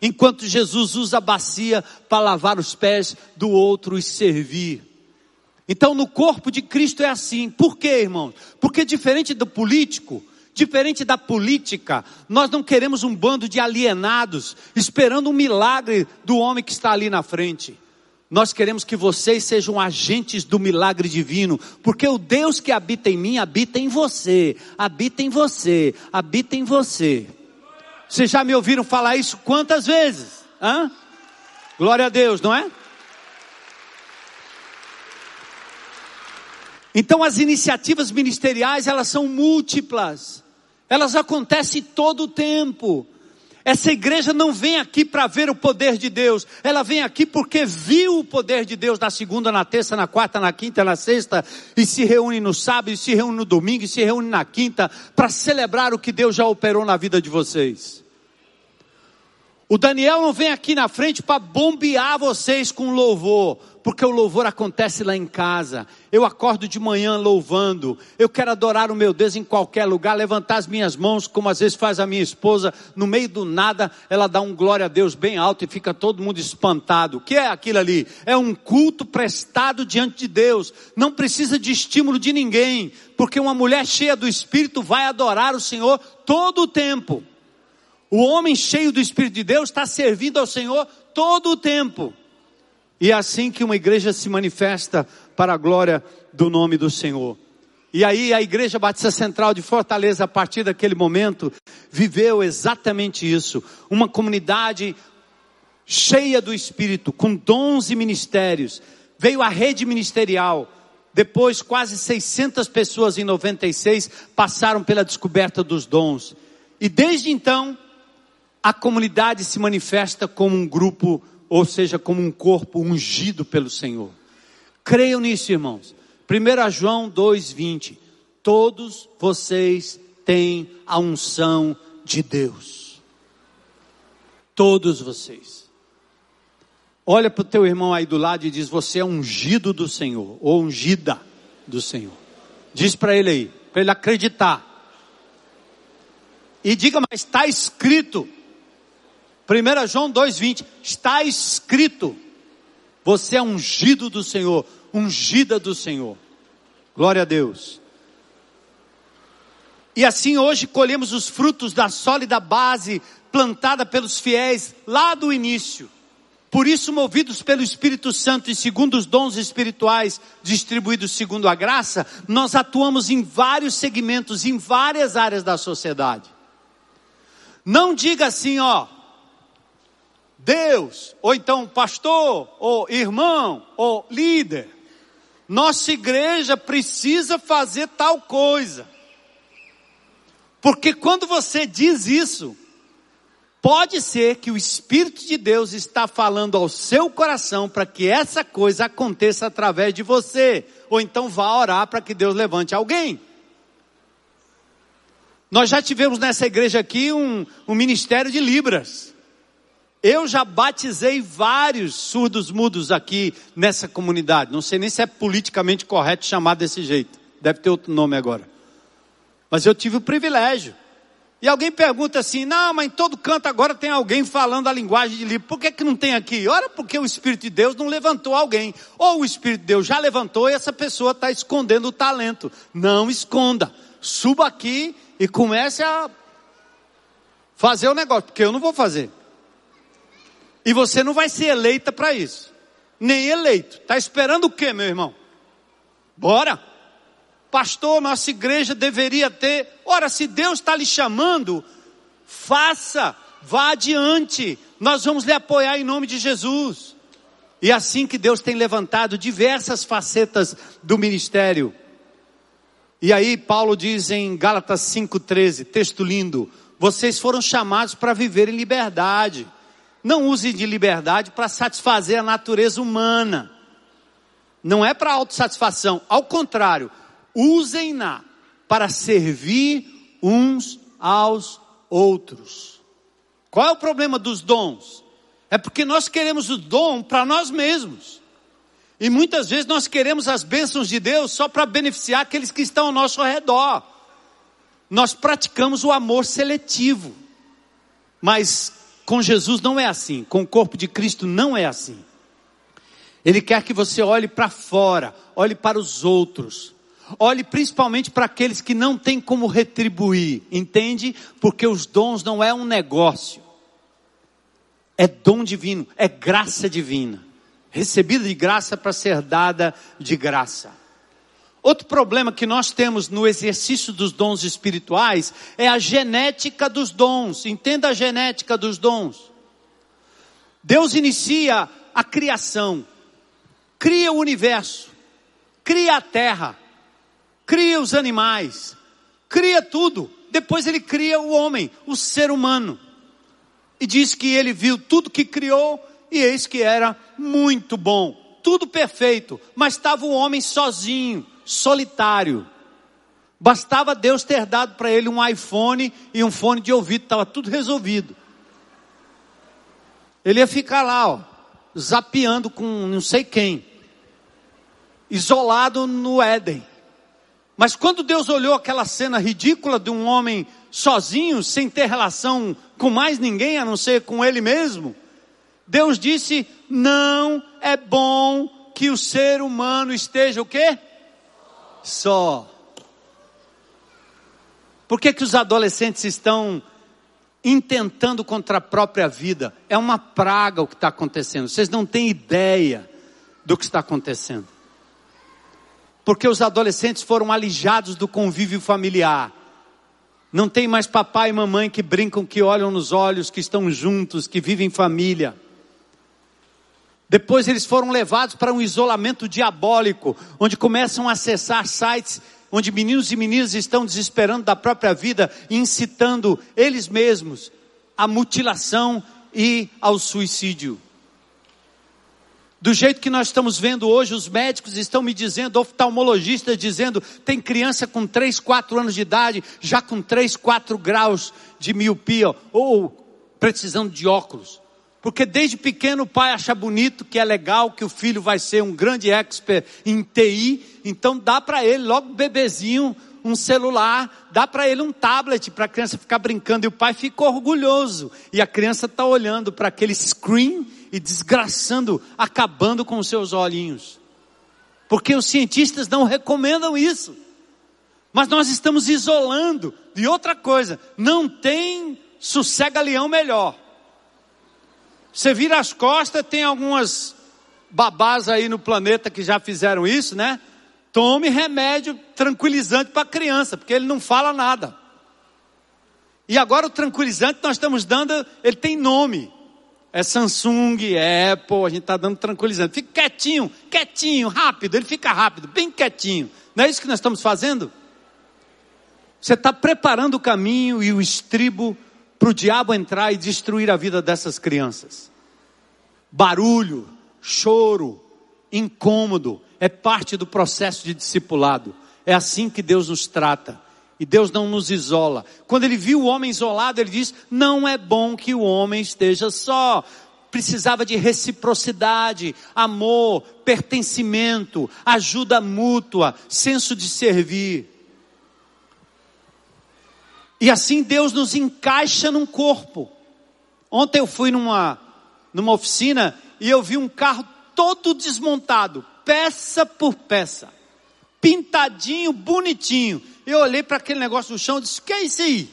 Enquanto Jesus usa a bacia para lavar os pés do outro e servir. Então, no corpo de Cristo é assim. Por quê, irmãos? Porque diferente do político, diferente da política, nós não queremos um bando de alienados esperando um milagre do homem que está ali na frente. Nós queremos que vocês sejam agentes do milagre divino, porque o Deus que habita em mim habita em você, habita em você, habita em você. Vocês já me ouviram falar isso quantas vezes? Hã? Glória a Deus, não é? Então as iniciativas ministeriais, elas são múltiplas. Elas acontecem todo o tempo. Essa igreja não vem aqui para ver o poder de Deus, ela vem aqui porque viu o poder de Deus na segunda, na terça, na quarta, na quinta, na sexta, e se reúne no sábado, e se reúne no domingo, e se reúne na quinta, para celebrar o que Deus já operou na vida de vocês. O Daniel não vem aqui na frente para bombear vocês com louvor, porque o louvor acontece lá em casa. Eu acordo de manhã louvando. Eu quero adorar o meu Deus em qualquer lugar, levantar as minhas mãos, como às vezes faz a minha esposa, no meio do nada, ela dá um glória a Deus bem alto e fica todo mundo espantado. O que é aquilo ali? É um culto prestado diante de Deus. Não precisa de estímulo de ninguém, porque uma mulher cheia do Espírito vai adorar o Senhor todo o tempo. O homem cheio do Espírito de Deus está servindo ao Senhor todo o tempo. E é assim que uma igreja se manifesta para a glória do nome do Senhor. E aí a Igreja Batista Central de Fortaleza, a partir daquele momento, viveu exatamente isso. Uma comunidade cheia do Espírito, com dons e ministérios. Veio a rede ministerial. Depois, quase 600 pessoas em 96 passaram pela descoberta dos dons. E desde então, a comunidade se manifesta como um grupo, ou seja, como um corpo ungido pelo Senhor. Creiam nisso, irmãos. 1 João 2,20. Todos vocês têm a unção de Deus. Todos vocês. Olha para o teu irmão aí do lado e diz: Você é ungido do Senhor, ou ungida do Senhor. Diz para ele aí, para ele acreditar. E diga, mas está escrito. 1 João 2,20, está escrito: Você é ungido do Senhor, ungida do Senhor. Glória a Deus. E assim hoje colhemos os frutos da sólida base plantada pelos fiéis lá do início. Por isso, movidos pelo Espírito Santo e segundo os dons espirituais distribuídos segundo a graça, nós atuamos em vários segmentos, em várias áreas da sociedade. Não diga assim, ó, Deus, ou então pastor, ou irmão, ou líder, nossa igreja precisa fazer tal coisa. Porque quando você diz isso, pode ser que o Espírito de Deus está falando ao seu coração para que essa coisa aconteça através de você, ou então vá orar para que Deus levante alguém. Nós já tivemos nessa igreja aqui um, um ministério de Libras. Eu já batizei vários surdos mudos aqui nessa comunidade. Não sei nem se é politicamente correto chamar desse jeito. Deve ter outro nome agora. Mas eu tive o privilégio. E alguém pergunta assim: não, mas em todo canto agora tem alguém falando a linguagem de livro. Por que, que não tem aqui? Ora, porque o Espírito de Deus não levantou alguém. Ou o Espírito de Deus já levantou e essa pessoa está escondendo o talento. Não esconda. Suba aqui e comece a fazer o negócio, porque eu não vou fazer. E você não vai ser eleita para isso. Nem eleito. Está esperando o quê, meu irmão? Bora. Pastor, nossa igreja deveria ter. Ora, se Deus está lhe chamando, faça, vá adiante. Nós vamos lhe apoiar em nome de Jesus. E assim que Deus tem levantado diversas facetas do ministério. E aí Paulo diz em Gálatas 5:13, texto lindo: vocês foram chamados para viver em liberdade. Não use de liberdade para satisfazer a natureza humana. Não é para autossatisfação. Ao contrário, usem-na para servir uns aos outros. Qual é o problema dos dons? É porque nós queremos o dom para nós mesmos. E muitas vezes nós queremos as bênçãos de Deus só para beneficiar aqueles que estão ao nosso redor. nós praticamos o amor seletivo. Mas com Jesus não é assim, com o corpo de Cristo não é assim. Ele quer que você olhe para fora, olhe para os outros, olhe principalmente para aqueles que não têm como retribuir, entende? Porque os dons não é um negócio, é dom divino, é graça divina, recebida de graça para ser dada de graça. Outro problema que nós temos no exercício dos dons espirituais é a genética dos dons. Entenda a genética dos dons. Deus inicia a criação, cria o universo, cria a terra, cria os animais, cria tudo. Depois ele cria o homem, o ser humano. E diz que ele viu tudo que criou e eis que era muito bom, tudo perfeito, mas estava o homem sozinho, solitário. Bastava Deus ter dado para ele um iPhone e um fone de ouvido, estava tudo resolvido. Ele ia ficar lá, ó, zapeando com não sei quem, isolado no Éden. Mas quando Deus olhou aquela cena ridícula de um homem sozinho, sem ter relação com mais ninguém a não ser com ele mesmo, Deus disse: "Não é bom que o ser humano esteja o quê? Só. Por que que os adolescentes estão intentando contra a própria vida? É uma praga o que está acontecendo. Vocês não têm ideia do que está acontecendo porque os adolescentes foram alijados do convívio familiar. Não tem mais papai e mamãe que brincam, que olham nos olhos, que estão juntos, que vivem família. Depois eles foram levados para um isolamento diabólico, onde começam a acessar sites onde meninos e meninas estão desesperando da própria vida, incitando eles mesmos à mutilação e ao suicídio. Do jeito que nós estamos vendo hoje, os médicos estão me dizendo, oftalmologistas dizendo, tem criança com 3, 4 anos de idade, já com 3, 4 graus de miopia, ou precisando de óculos. Porque desde pequeno o pai acha bonito, que é legal, que o filho vai ser um grande expert em TI, então dá para ele, logo bebezinho, um celular, dá para ele um tablet para a criança ficar brincando e o pai fica orgulhoso. E a criança está olhando para aquele screen e desgraçando, acabando com os seus olhinhos. Porque os cientistas não recomendam isso. Mas nós estamos isolando. E outra coisa, não tem sossega-leão melhor. Você vira as costas, tem algumas babás aí no planeta que já fizeram isso, né? Tome remédio tranquilizante para a criança, porque ele não fala nada. E agora o tranquilizante nós estamos dando, ele tem nome é Samsung, é Apple, a gente está dando tranquilizante. Fica quietinho, quietinho, rápido, ele fica rápido, bem quietinho. Não é isso que nós estamos fazendo? Você está preparando o caminho e o estribo para o diabo entrar e destruir a vida dessas crianças. Barulho, choro, incômodo, é parte do processo de discipulado. É assim que Deus nos trata. E Deus não nos isola. Quando ele viu o homem isolado, ele diz: Não é bom que o homem esteja só. Precisava de reciprocidade, amor, pertencimento, ajuda mútua, senso de servir. E assim Deus nos encaixa num corpo. Ontem eu fui numa, numa oficina e eu vi um carro todo desmontado, peça por peça, pintadinho, bonitinho eu olhei para aquele negócio no chão e disse: Que é isso aí?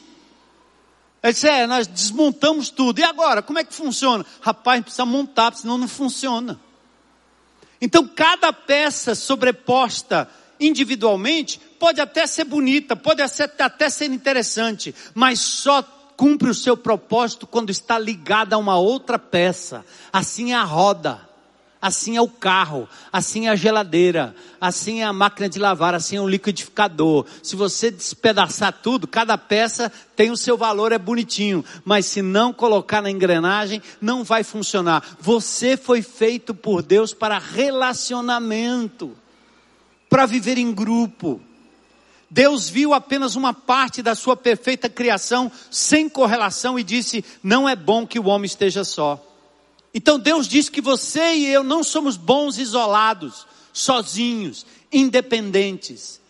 Ele disse: É, nós desmontamos tudo. E agora? Como é que funciona? Rapaz, precisa montar, senão não funciona. Então, cada peça sobreposta individualmente pode até ser bonita, pode até ser interessante, mas só cumpre o seu propósito quando está ligada a uma outra peça. Assim é a roda assim é o carro, assim é a geladeira, assim é a máquina de lavar, assim é o liquidificador. Se você despedaçar tudo, cada peça tem o seu valor, é bonitinho, mas se não colocar na engrenagem, não vai funcionar. Você foi feito por Deus para relacionamento, para viver em grupo. Deus viu apenas uma parte da sua perfeita criação sem correlação e disse: Não é bom que o homem esteja só. Então Deus diz que você e eu não somos bons isolados, sozinhos, independentes.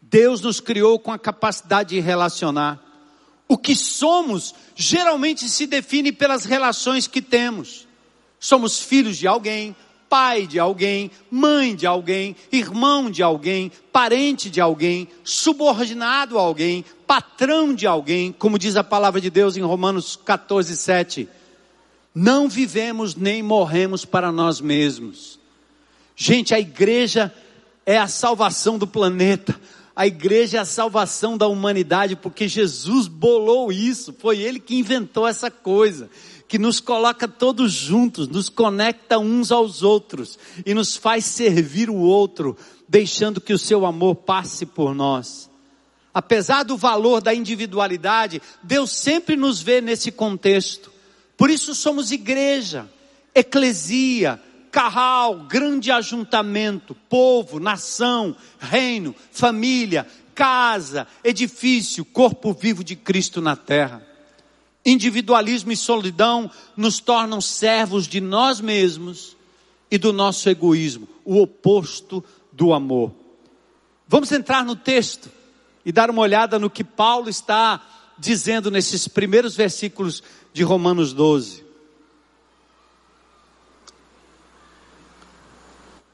Deus nos criou com a capacidade de relacionar. O que somos geralmente se define pelas relações que temos. Somos filhos de alguém, pai de alguém, mãe de alguém, irmão de alguém, parente de alguém, subordinado a alguém, patrão de alguém, como diz a palavra de Deus em Romanos 14, 7. Não vivemos nem morremos para nós mesmos. Gente, a igreja é a salvação do planeta. A igreja é a salvação da humanidade, porque Jesus bolou isso, foi ele que inventou essa coisa, que nos coloca todos juntos, nos conecta uns aos outros e nos faz servir o outro, deixando que o seu amor passe por nós. Apesar do valor da individualidade, Deus sempre nos vê nesse contexto. Por isso somos igreja, eclesia, carral, grande ajuntamento, povo, nação, reino, família, casa, edifício, corpo vivo de Cristo na terra. Individualismo e solidão nos tornam servos de nós mesmos e do nosso egoísmo, o oposto do amor. Vamos entrar no texto e dar uma olhada no que Paulo está dizendo nesses primeiros versículos de Romanos 12.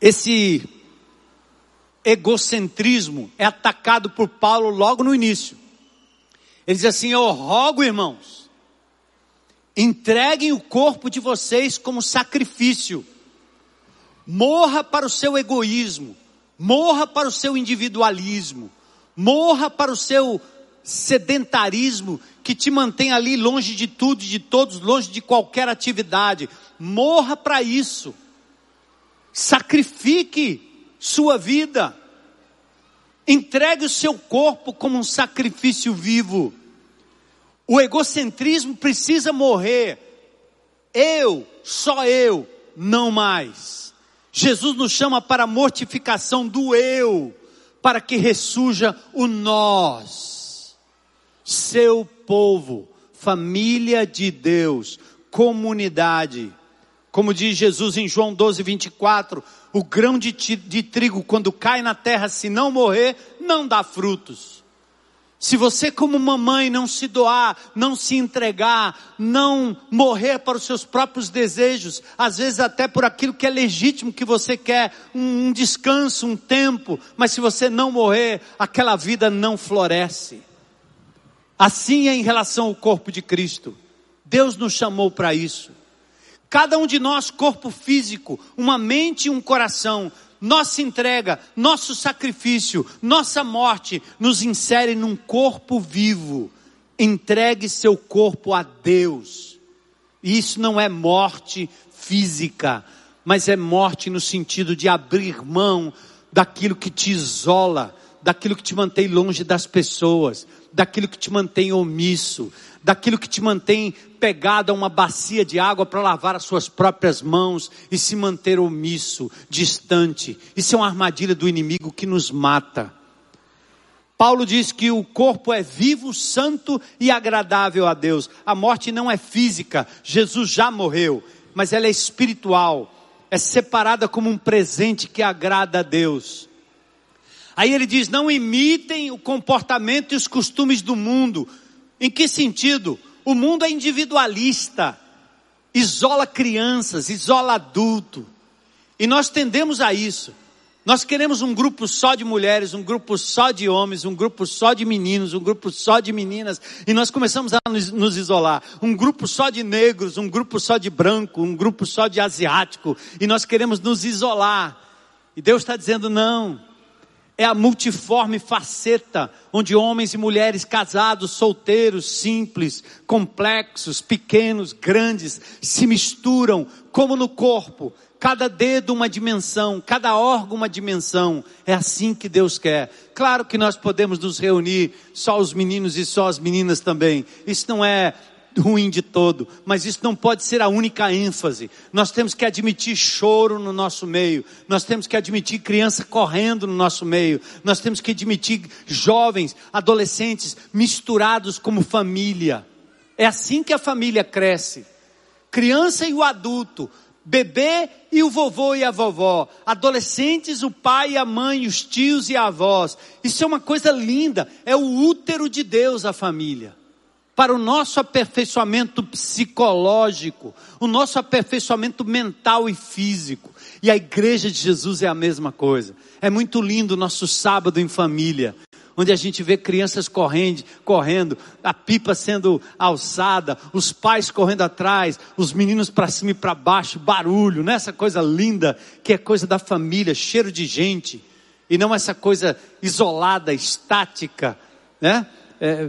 Esse egocentrismo é atacado por Paulo logo no início. Ele diz assim: Eu rogo, irmãos, entreguem o corpo de vocês como sacrifício, morra para o seu egoísmo, morra para o seu individualismo, morra para o seu sedentarismo que te mantém ali longe de tudo e de todos, longe de qualquer atividade. Morra para isso. Sacrifique sua vida. Entregue o seu corpo como um sacrifício vivo. O egocentrismo precisa morrer. Eu, só eu, não mais. Jesus nos chama para a mortificação do eu, para que ressurja o nós. Seu povo, família de Deus, comunidade como diz Jesus em João 12, 24, o grão de, de trigo, quando cai na terra, se não morrer, não dá frutos. Se você, como mamãe, não se doar, não se entregar, não morrer para os seus próprios desejos, às vezes até por aquilo que é legítimo que você quer, um, um descanso, um tempo, mas se você não morrer, aquela vida não floresce. Assim é em relação ao corpo de Cristo. Deus nos chamou para isso. Cada um de nós, corpo físico, uma mente e um coração, nossa entrega, nosso sacrifício, nossa morte, nos insere num corpo vivo. Entregue seu corpo a Deus. E isso não é morte física, mas é morte no sentido de abrir mão daquilo que te isola, daquilo que te mantém longe das pessoas, daquilo que te mantém omisso, daquilo que te mantém pegado a uma bacia de água para lavar as suas próprias mãos e se manter omisso, distante. Isso é uma armadilha do inimigo que nos mata. Paulo diz que o corpo é vivo, santo e agradável a Deus. A morte não é física, Jesus já morreu, mas ela é espiritual, é separada como um presente que agrada a Deus. Aí ele diz: não imitem o comportamento e os costumes do mundo, em que sentido? O mundo é individualista, isola crianças, isola adulto. E nós tendemos a isso. Nós queremos um grupo só de mulheres, um grupo só de homens, um grupo só de meninos, um grupo só de meninas, e nós começamos a nos, nos, isolar. Um grupo só de negros, um grupo só de branco, um grupo só de asiático, e nós queremos nos isolar. E Deus está dizendo: não, é a multiforme faceta, onde homens e mulheres casados, solteiros, simples, complexos, pequenos, grandes, se misturam, como no corpo, cada dedo uma dimensão, cada órgão uma dimensão. É assim que Deus quer. Claro que nós podemos nos reunir, só os meninos e só as meninas também. Isso não é ruim de todo, mas isso não pode ser a única ênfase. Nós temos que admitir choro no nosso meio, nós temos que admitir criança correndo no nosso meio, nós temos que admitir jovens, adolescentes misturados como família. É assim que a família cresce. Criança e o adulto, bebê e o vovô e a vovó, adolescentes, o pai e a mãe, os tios e avós. Isso é uma coisa linda, é o útero de Deus a família. Para o nosso aperfeiçoamento psicológico, o nosso aperfeiçoamento mental e físico. E a igreja de Jesus é a mesma coisa. É muito lindo o nosso sábado em família onde a gente vê crianças correndo, correndo, a pipa sendo alçada, os pais correndo atrás, os meninos para cima e para baixo, barulho, né? coisa linda que é coisa da família, cheiro de gente, e não essa coisa isolada, estática, né? É,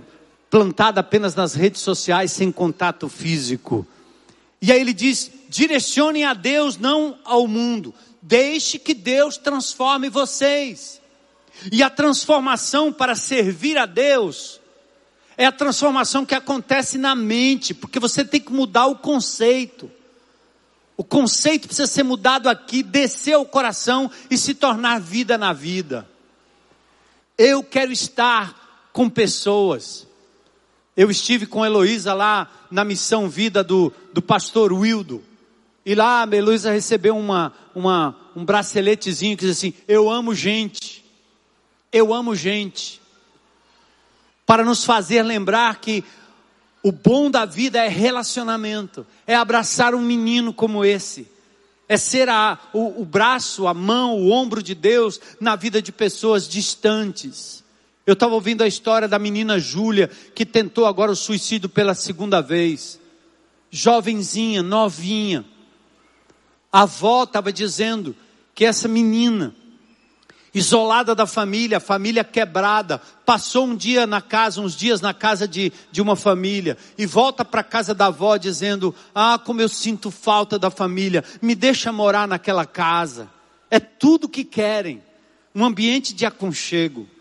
plantada apenas nas redes sociais, sem contato físico. E aí ele diz: direcione a Deus, não ao mundo. Deixe que Deus transforme vocês. E a transformação para servir a Deus é a transformação que acontece na mente, porque você tem que mudar o conceito. O conceito precisa ser mudado aqui, descer o coração e se tornar vida na vida. Eu quero estar com pessoas. Eu estive com Heloísa lá na missão vida do, do pastor Wildo. E lá a Heloísa recebeu uma, uma, um braceletezinho que diz assim: Eu amo gente. Eu amo gente. Para nos fazer lembrar que o bom da vida é relacionamento, é abraçar um menino como esse, é ser a, o, o braço, a mão, o ombro de Deus na vida de pessoas distantes. Eu estava ouvindo a história da menina Júlia, que tentou agora o suicídio pela segunda vez. Jovenzinha, novinha. A avó estava dizendo que essa menina, isolada da família, família quebrada, passou um dia na casa, uns dias na casa de, de uma família, e volta para a casa da avó dizendo: Ah, como eu sinto falta da família, me deixa morar naquela casa. É tudo que querem, um ambiente de aconchego.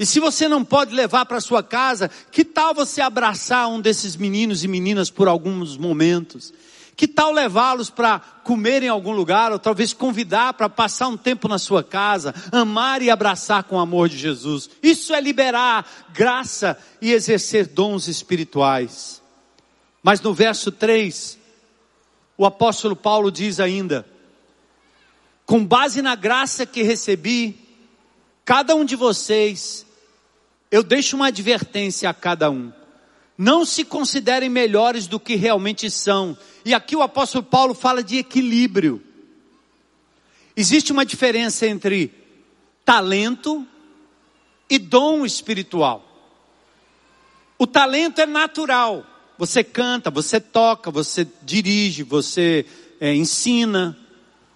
E se você não pode levar para sua casa, que tal você abraçar um desses meninos e meninas por alguns momentos? Que tal levá-los para comer em algum lugar, ou talvez convidar para passar um tempo na sua casa, amar e abraçar com o amor de Jesus? Isso é liberar graça e exercer dons espirituais. Mas no verso 3, o apóstolo Paulo diz ainda: com base na graça que recebi, cada um de vocês, eu deixo uma advertência a cada um não se considerem melhores do que realmente são. E aqui o apóstolo Paulo fala de equilíbrio. Existe uma diferença entre talento e dom espiritual. O talento é natural. Você canta, você toca, você dirige, você é, ensina,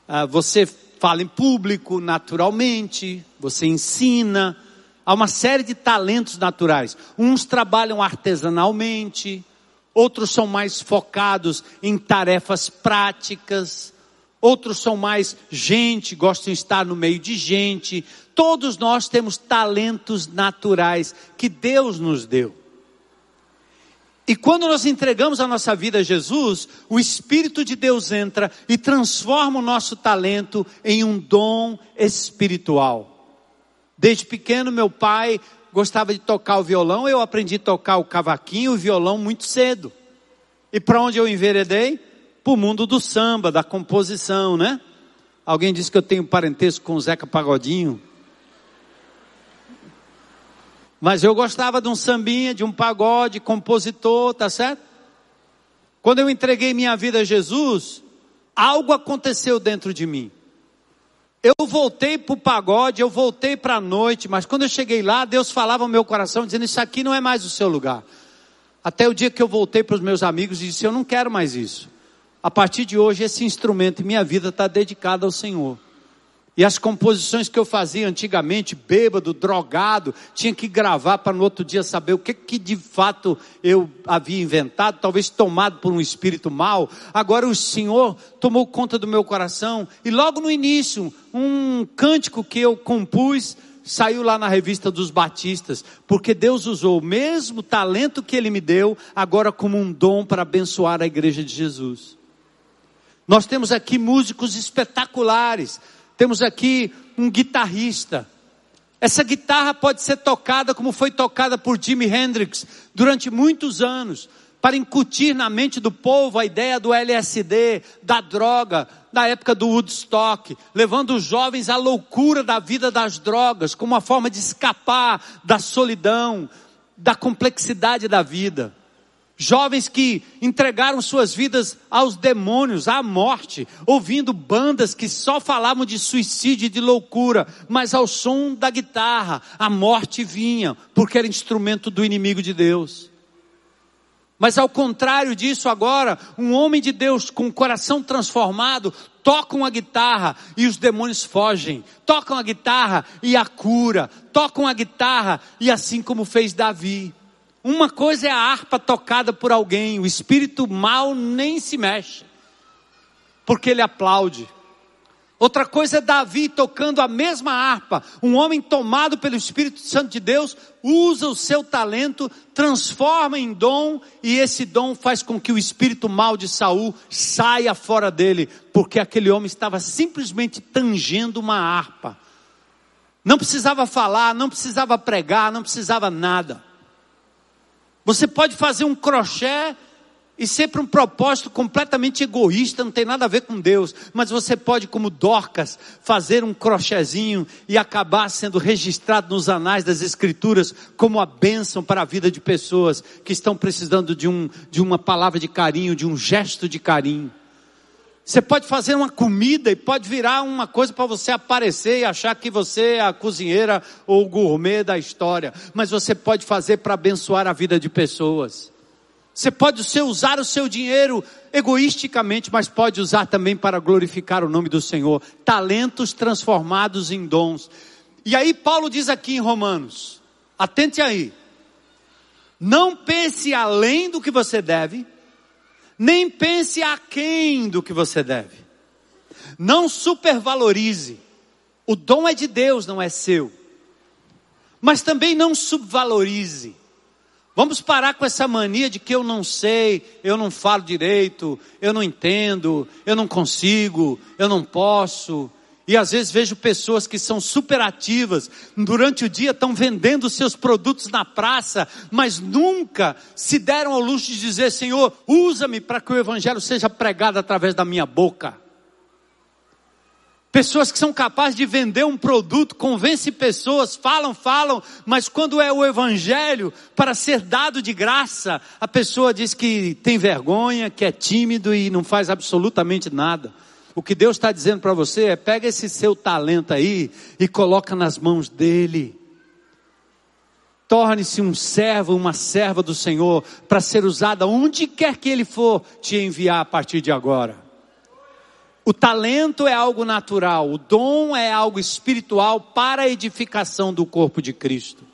ah, você fala em público naturalmente, você ensina, Há uma série de talentos naturais. Uns trabalham artesanalmente, outros são mais focados em tarefas práticas, outros são mais gente, gostam de estar no meio de gente. Todos nós temos talentos naturais que Deus nos deu. E quando nós entregamos a nossa vida a Jesus, o Espírito de Deus entra e transforma o nosso talento em um dom espiritual. Desde pequeno, meu pai gostava de tocar o violão, eu aprendi a tocar o cavaquinho o violão muito cedo. E para onde eu enveredei? Para o mundo do samba, da composição, né? Alguém disse que eu tenho parentesco com o Zeca Pagodinho. Mas eu gostava de um sambinha, de um pagode, compositor, tá certo? Quando eu entreguei minha vida a Jesus, algo aconteceu dentro de mim. Eu voltei para o pagode, eu voltei para a noite, mas quando eu cheguei lá, Deus falava no meu coração, dizendo: Isso aqui não é mais o seu lugar. Até o dia que eu voltei para os meus amigos e disse: Eu não quero mais isso. A partir de hoje, esse instrumento em minha vida está dedicado ao Senhor. E as composições que eu fazia antigamente, bêbado, drogado, tinha que gravar para no outro dia saber o que, que de fato eu havia inventado, talvez tomado por um espírito mau. Agora o Senhor tomou conta do meu coração e logo no início, um cântico que eu compus saiu lá na revista dos Batistas, porque Deus usou o mesmo talento que Ele me deu, agora como um dom para abençoar a igreja de Jesus. Nós temos aqui músicos espetaculares, temos aqui um guitarrista. Essa guitarra pode ser tocada como foi tocada por Jimi Hendrix durante muitos anos. para incutir na mente do povo a ideia do LSD, da droga, da época do Woodstock, levando os jovens à loucura da vida das drogas, como uma forma de escapar da solidão, da complexidade da vida. Jovens que entregaram suas vidas aos demônios, à morte, ouvindo bandas que só falavam de suicídio e de loucura, mas ao som da guitarra, a morte vinha, porque era instrumento do inimigo de Deus. Mas ao contrário disso, agora, um homem de Deus com o coração transformado toca uma guitarra e os demônios fogem, tocam a guitarra e a cura, tocam a guitarra e assim como fez Davi. Uma coisa é a harpa tocada por alguém, o espírito mal nem se mexe, porque ele aplaude. Outra coisa é Davi tocando a mesma harpa. Um homem tomado pelo Espírito Santo de Deus usa o seu talento, transforma em dom e esse dom faz com que o espírito mal de Saul saia fora dele, porque aquele homem estava simplesmente tangendo uma harpa. Não precisava falar, não precisava pregar, não precisava nada. Você pode fazer um crochê e sempre um propósito completamente egoísta, não tem nada a ver com Deus. Mas você pode, como Dorcas, fazer um crochêzinho e acabar sendo registrado nos anais das Escrituras como a bênção para a vida de pessoas que estão precisando de, um, de uma palavra de carinho, de um gesto de carinho. Você pode fazer uma comida e pode virar uma coisa para você aparecer e achar que você é a cozinheira ou o gourmet da história. Mas você pode fazer para abençoar a vida de pessoas. Você pode usar o seu dinheiro egoisticamente, mas pode usar também para glorificar o nome do Senhor. Talentos transformados em dons. E aí Paulo diz aqui em Romanos, atente aí. Não pense além do que você deve, nem pense aquém do que você deve. Não supervalorize. O dom é de Deus, não é seu. Mas também não subvalorize. Vamos parar com essa mania de que eu não sei, eu não falo direito, eu não entendo, eu não consigo, eu não posso. E às vezes vejo pessoas que são superativas, durante o dia estão vendendo seus produtos na praça, mas nunca se deram ao luxo de dizer: Senhor, usa-me para que o Evangelho seja pregado através da minha boca. Pessoas que são capazes de vender um produto, convence pessoas, falam, falam, mas quando é o evangelho para ser dado de graça, a pessoa diz que tem vergonha, que é tímido e não faz absolutamente nada. O que Deus está dizendo para você é: pega esse seu talento aí e coloca nas mãos dele. Torne-se um servo, uma serva do Senhor, para ser usada onde quer que Ele for te enviar a partir de agora. O talento é algo natural, o dom é algo espiritual para a edificação do corpo de Cristo.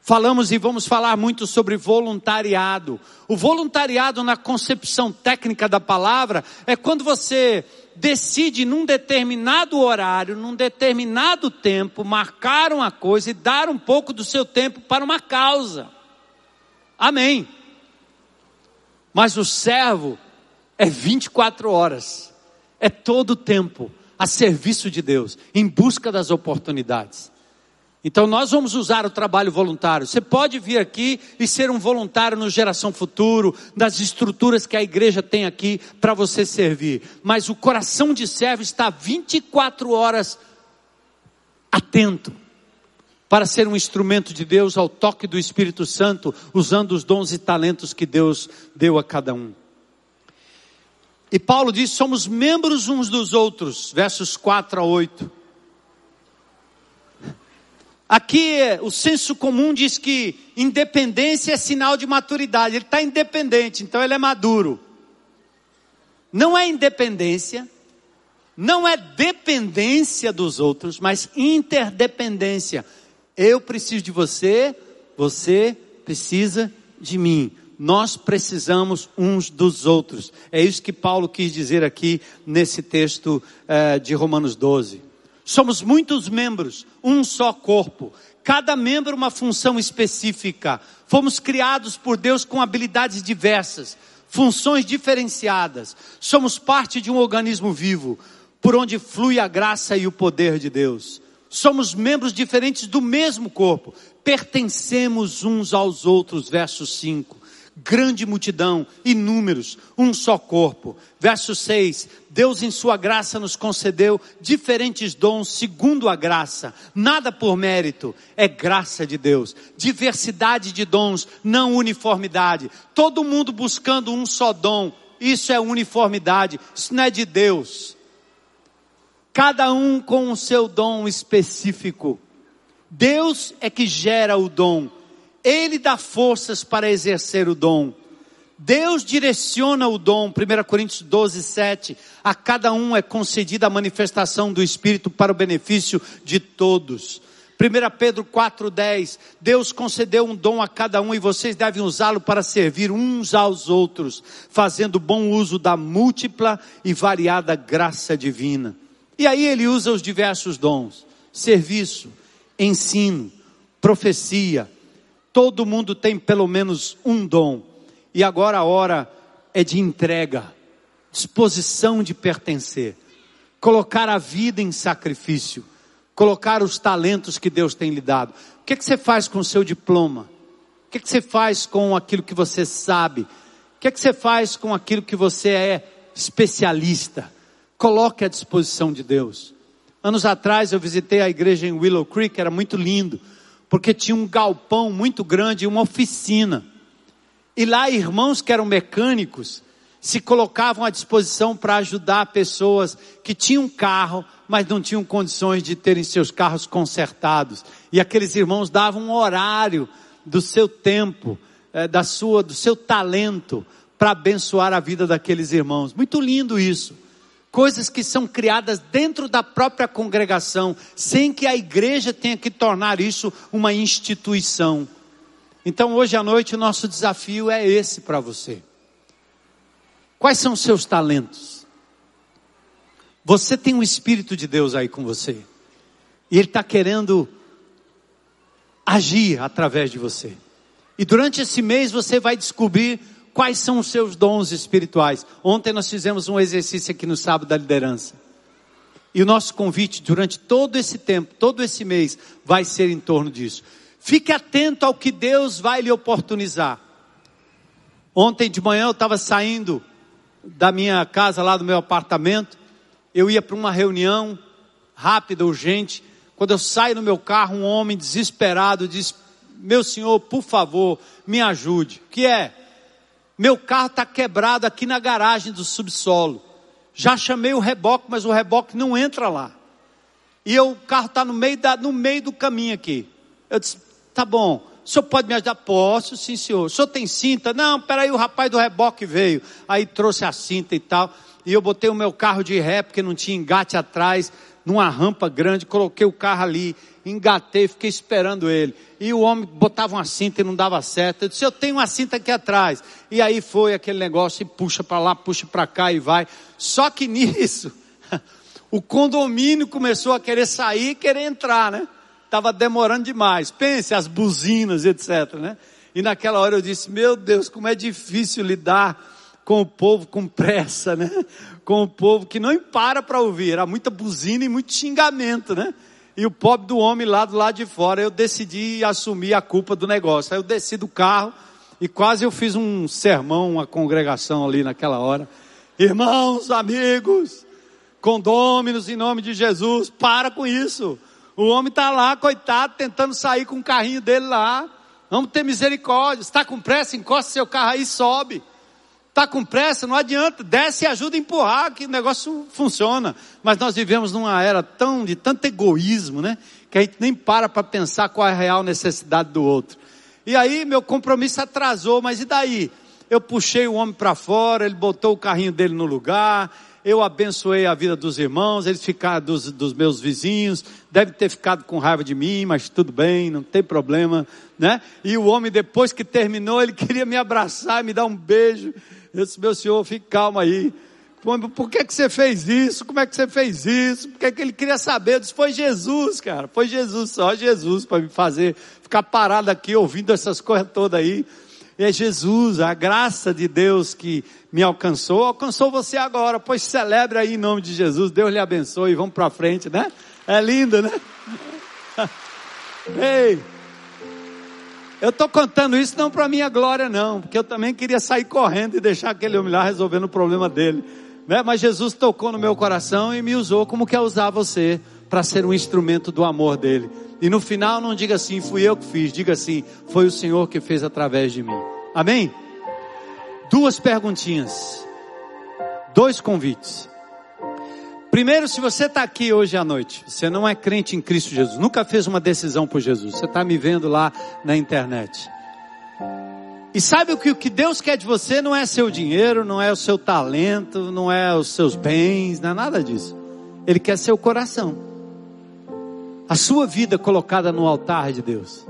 Falamos e vamos falar muito sobre voluntariado. O voluntariado, na concepção técnica da palavra, é quando você decide num determinado horário, num determinado tempo, marcar uma coisa e dar um pouco do seu tempo para uma causa. Amém. Mas o servo é 24 horas é todo o tempo a serviço de Deus, em busca das oportunidades. Então nós vamos usar o trabalho voluntário. Você pode vir aqui e ser um voluntário no Geração Futuro, das estruturas que a igreja tem aqui para você servir. Mas o coração de servo está 24 horas atento para ser um instrumento de Deus ao toque do Espírito Santo, usando os dons e talentos que Deus deu a cada um. E Paulo diz: somos membros uns dos outros, versos 4 a 8. Aqui o senso comum diz que independência é sinal de maturidade. Ele está independente, então ele é maduro. Não é independência, não é dependência dos outros, mas interdependência. Eu preciso de você, você precisa de mim nós precisamos uns dos outros. É isso que Paulo quis dizer aqui nesse texto eh, de Romanos 12. Somos muitos membros, um só corpo. Cada membro uma função específica. Fomos criados por Deus com habilidades diversas, funções diferenciadas. Somos parte de um organismo vivo, por onde flui a graça e o poder de Deus. Somos membros diferentes do mesmo corpo, pertencemos uns aos outros, verso 5 grande multidão, inúmeros, um só corpo. Verso 6: Deus, em Sua graça, nos concedeu diferentes dons segundo a graça, nada por mérito, é graça de Deus. Diversidade de dons, não uniformidade. Todo mundo buscando um só dom, isso é uniformidade, isso não é de Deus. Cada um com o seu dom específico. Deus é que gera o dom ele dá forças para exercer o dom. Deus direciona o dom, 1 Coríntios 12, 7. A cada um é concedida a manifestação do Espírito para o benefício de todos. 1 Pedro 4,10, Deus concedeu um dom a cada um e vocês devem usá-lo para servir uns aos outros, fazendo bom uso da múltipla e variada graça divina. E aí ele usa os diversos dons: serviço, ensino, profecia, Todo mundo tem pelo menos um dom. E agora a hora é de entrega, disposição de pertencer, colocar a vida em sacrifício, colocar os talentos que Deus tem lhe dado. O que, é que você faz com o seu diploma? O que, é que você faz com aquilo que você sabe? O que, é que você faz com aquilo que você é especialista? Coloque à disposição de Deus. Anos atrás eu visitei a igreja em Willow Creek, era muito lindo porque tinha um galpão muito grande, uma oficina. E lá irmãos que eram mecânicos se colocavam à disposição para ajudar pessoas que tinham carro, mas não tinham condições de terem seus carros consertados. E aqueles irmãos davam um horário do seu tempo, é, da sua, do seu talento para abençoar a vida daqueles irmãos. Muito lindo isso coisas que são criadas dentro da própria congregação, sem que a igreja tenha que tornar isso uma instituição. Então, hoje à noite, o nosso desafio é esse para você. Quais são os seus talentos? Você tem um Espírito de Deus aí com você, e Ele está querendo agir através de você. E durante esse mês você vai descobrir quais são os seus dons espirituais. Ontem nós fizemos um exercício aqui no sábado da liderança. E o nosso convite durante todo esse tempo, todo esse mês, vai ser em torno disso. Fique atento ao que Deus vai lhe oportunizar. Ontem de manhã eu estava saindo da minha casa, lá do meu apartamento. Eu ia para uma reunião rápida, urgente. Quando eu saio no meu carro, um homem desesperado diz: Meu senhor, por favor, me ajude. O que é? Meu carro está quebrado aqui na garagem do subsolo. Já chamei o reboque, mas o reboque não entra lá. E eu, o carro está no, meio no meio do caminho aqui. Eu disse: tá bom, o senhor pode me ajudar? Posso, sim, senhor. O senhor tem cinta? Não, peraí, o rapaz do reboque veio. Aí trouxe a cinta e tal. E eu botei o meu carro de ré, porque não tinha engate atrás, numa rampa grande, coloquei o carro ali engatei, fiquei esperando ele. E o homem botava uma cinta e não dava certo. Eu disse, eu tenho uma cinta aqui atrás. E aí foi aquele negócio, e puxa para lá, puxa para cá e vai. Só que nisso, o condomínio começou a querer sair e querer entrar, né? Estava demorando demais. Pense, as buzinas, etc, né? E naquela hora eu disse, meu Deus, como é difícil lidar com o povo com pressa, né? Com o povo que não para para ouvir. Era muita buzina e muito xingamento, né? e o pobre do homem lá do lado de fora, eu decidi assumir a culpa do negócio. Aí eu desci do carro e quase eu fiz um sermão, uma congregação ali naquela hora. Irmãos, amigos, condôminos em nome de Jesus, para com isso. O homem está lá, coitado, tentando sair com o carrinho dele lá. Vamos ter misericórdia. Está com pressa, encosta seu carro aí e sobe. Está com pressa, não adianta, desce e ajuda a empurrar, que o negócio funciona. Mas nós vivemos numa era tão de tanto egoísmo, né? Que a gente nem para para pensar qual é a real necessidade do outro. E aí meu compromisso atrasou, mas e daí? Eu puxei o homem para fora, ele botou o carrinho dele no lugar, eu abençoei a vida dos irmãos, eles ficaram dos, dos meus vizinhos, deve ter ficado com raiva de mim, mas tudo bem, não tem problema, né? E o homem depois que terminou, ele queria me abraçar, me dar um beijo. Eu disse, meu senhor, fique calmo aí. Por que, que você fez isso? Como é que você fez isso? Por que, que ele queria saber? Eu disse, foi Jesus, cara. Foi Jesus, só Jesus para me fazer ficar parado aqui ouvindo essas coisas todas aí. É Jesus, a graça de Deus que me alcançou, alcançou você agora. Pois celebre aí em nome de Jesus. Deus lhe abençoe. Vamos para frente, né? É lindo, né? Ei! Eu estou contando isso não para minha glória, não, porque eu também queria sair correndo e deixar aquele homem lá resolvendo o problema dele. Né? Mas Jesus tocou no meu coração e me usou como quer usar você para ser um instrumento do amor dele. E no final não diga assim, fui eu que fiz, diga assim, foi o Senhor que fez através de mim. Amém? Duas perguntinhas, dois convites. Primeiro, se você está aqui hoje à noite, você não é crente em Cristo Jesus, nunca fez uma decisão por Jesus, você está me vendo lá na internet. E sabe o que, o que Deus quer de você não é seu dinheiro, não é o seu talento, não é os seus bens, não é nada disso. Ele quer seu coração. A sua vida colocada no altar de Deus.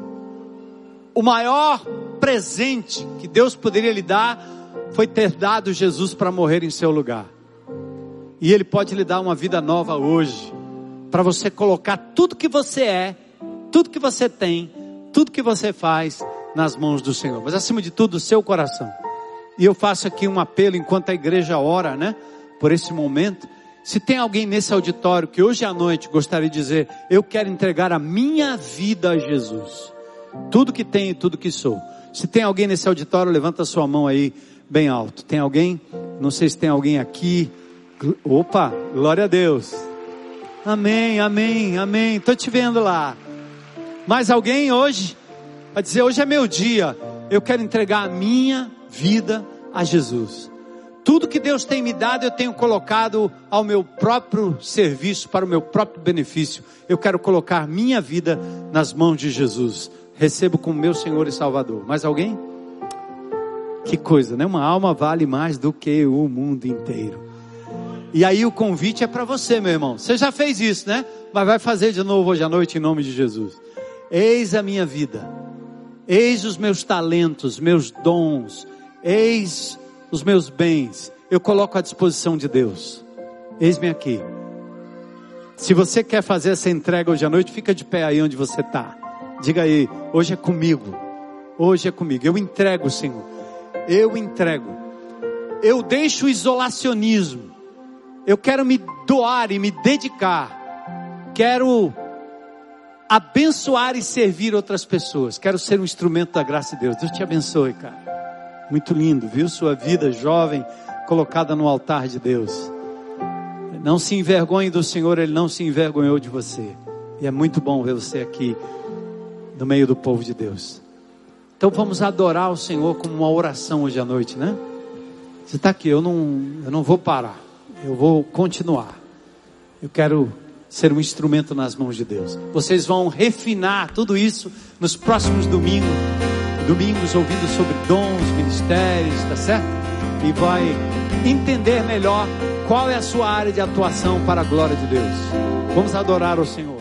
O maior presente que Deus poderia lhe dar foi ter dado Jesus para morrer em seu lugar. E Ele pode lhe dar uma vida nova hoje, para você colocar tudo que você é, tudo que você tem, tudo que você faz nas mãos do Senhor. Mas acima de tudo, o seu coração. E eu faço aqui um apelo enquanto a igreja ora, né? Por esse momento. Se tem alguém nesse auditório que hoje à noite gostaria de dizer, eu quero entregar a minha vida a Jesus. Tudo que tenho e tudo que sou. Se tem alguém nesse auditório, levanta sua mão aí bem alto. Tem alguém? Não sei se tem alguém aqui Opa, glória a Deus. Amém, amém, amém. Estou te vendo lá. Mais alguém hoje? Vai dizer, hoje é meu dia. Eu quero entregar a minha vida a Jesus. Tudo que Deus tem me dado, eu tenho colocado ao meu próprio serviço, para o meu próprio benefício. Eu quero colocar minha vida nas mãos de Jesus. Recebo como meu Senhor e Salvador. Mais alguém? Que coisa, né? Uma alma vale mais do que o mundo inteiro. E aí o convite é para você, meu irmão. Você já fez isso, né? Mas vai fazer de novo hoje à noite em nome de Jesus. Eis a minha vida. Eis os meus talentos, meus dons. Eis os meus bens. Eu coloco à disposição de Deus. Eis-me aqui. Se você quer fazer essa entrega hoje à noite, fica de pé aí onde você está. Diga aí, hoje é comigo. Hoje é comigo. Eu entrego, Senhor. Eu entrego. Eu deixo o isolacionismo. Eu quero me doar e me dedicar. Quero abençoar e servir outras pessoas. Quero ser um instrumento da graça de Deus. Deus te abençoe, cara. Muito lindo, viu? Sua vida jovem colocada no altar de Deus. Não se envergonhe do Senhor, Ele não se envergonhou de você. E é muito bom ver você aqui no meio do povo de Deus. Então vamos adorar o Senhor como uma oração hoje à noite, né? Você está aqui, eu não, eu não vou parar. Eu vou continuar. Eu quero ser um instrumento nas mãos de Deus. Vocês vão refinar tudo isso nos próximos domingos, domingos ouvindo sobre dons, ministérios, tá certo? E vai entender melhor qual é a sua área de atuação para a glória de Deus. Vamos adorar o Senhor.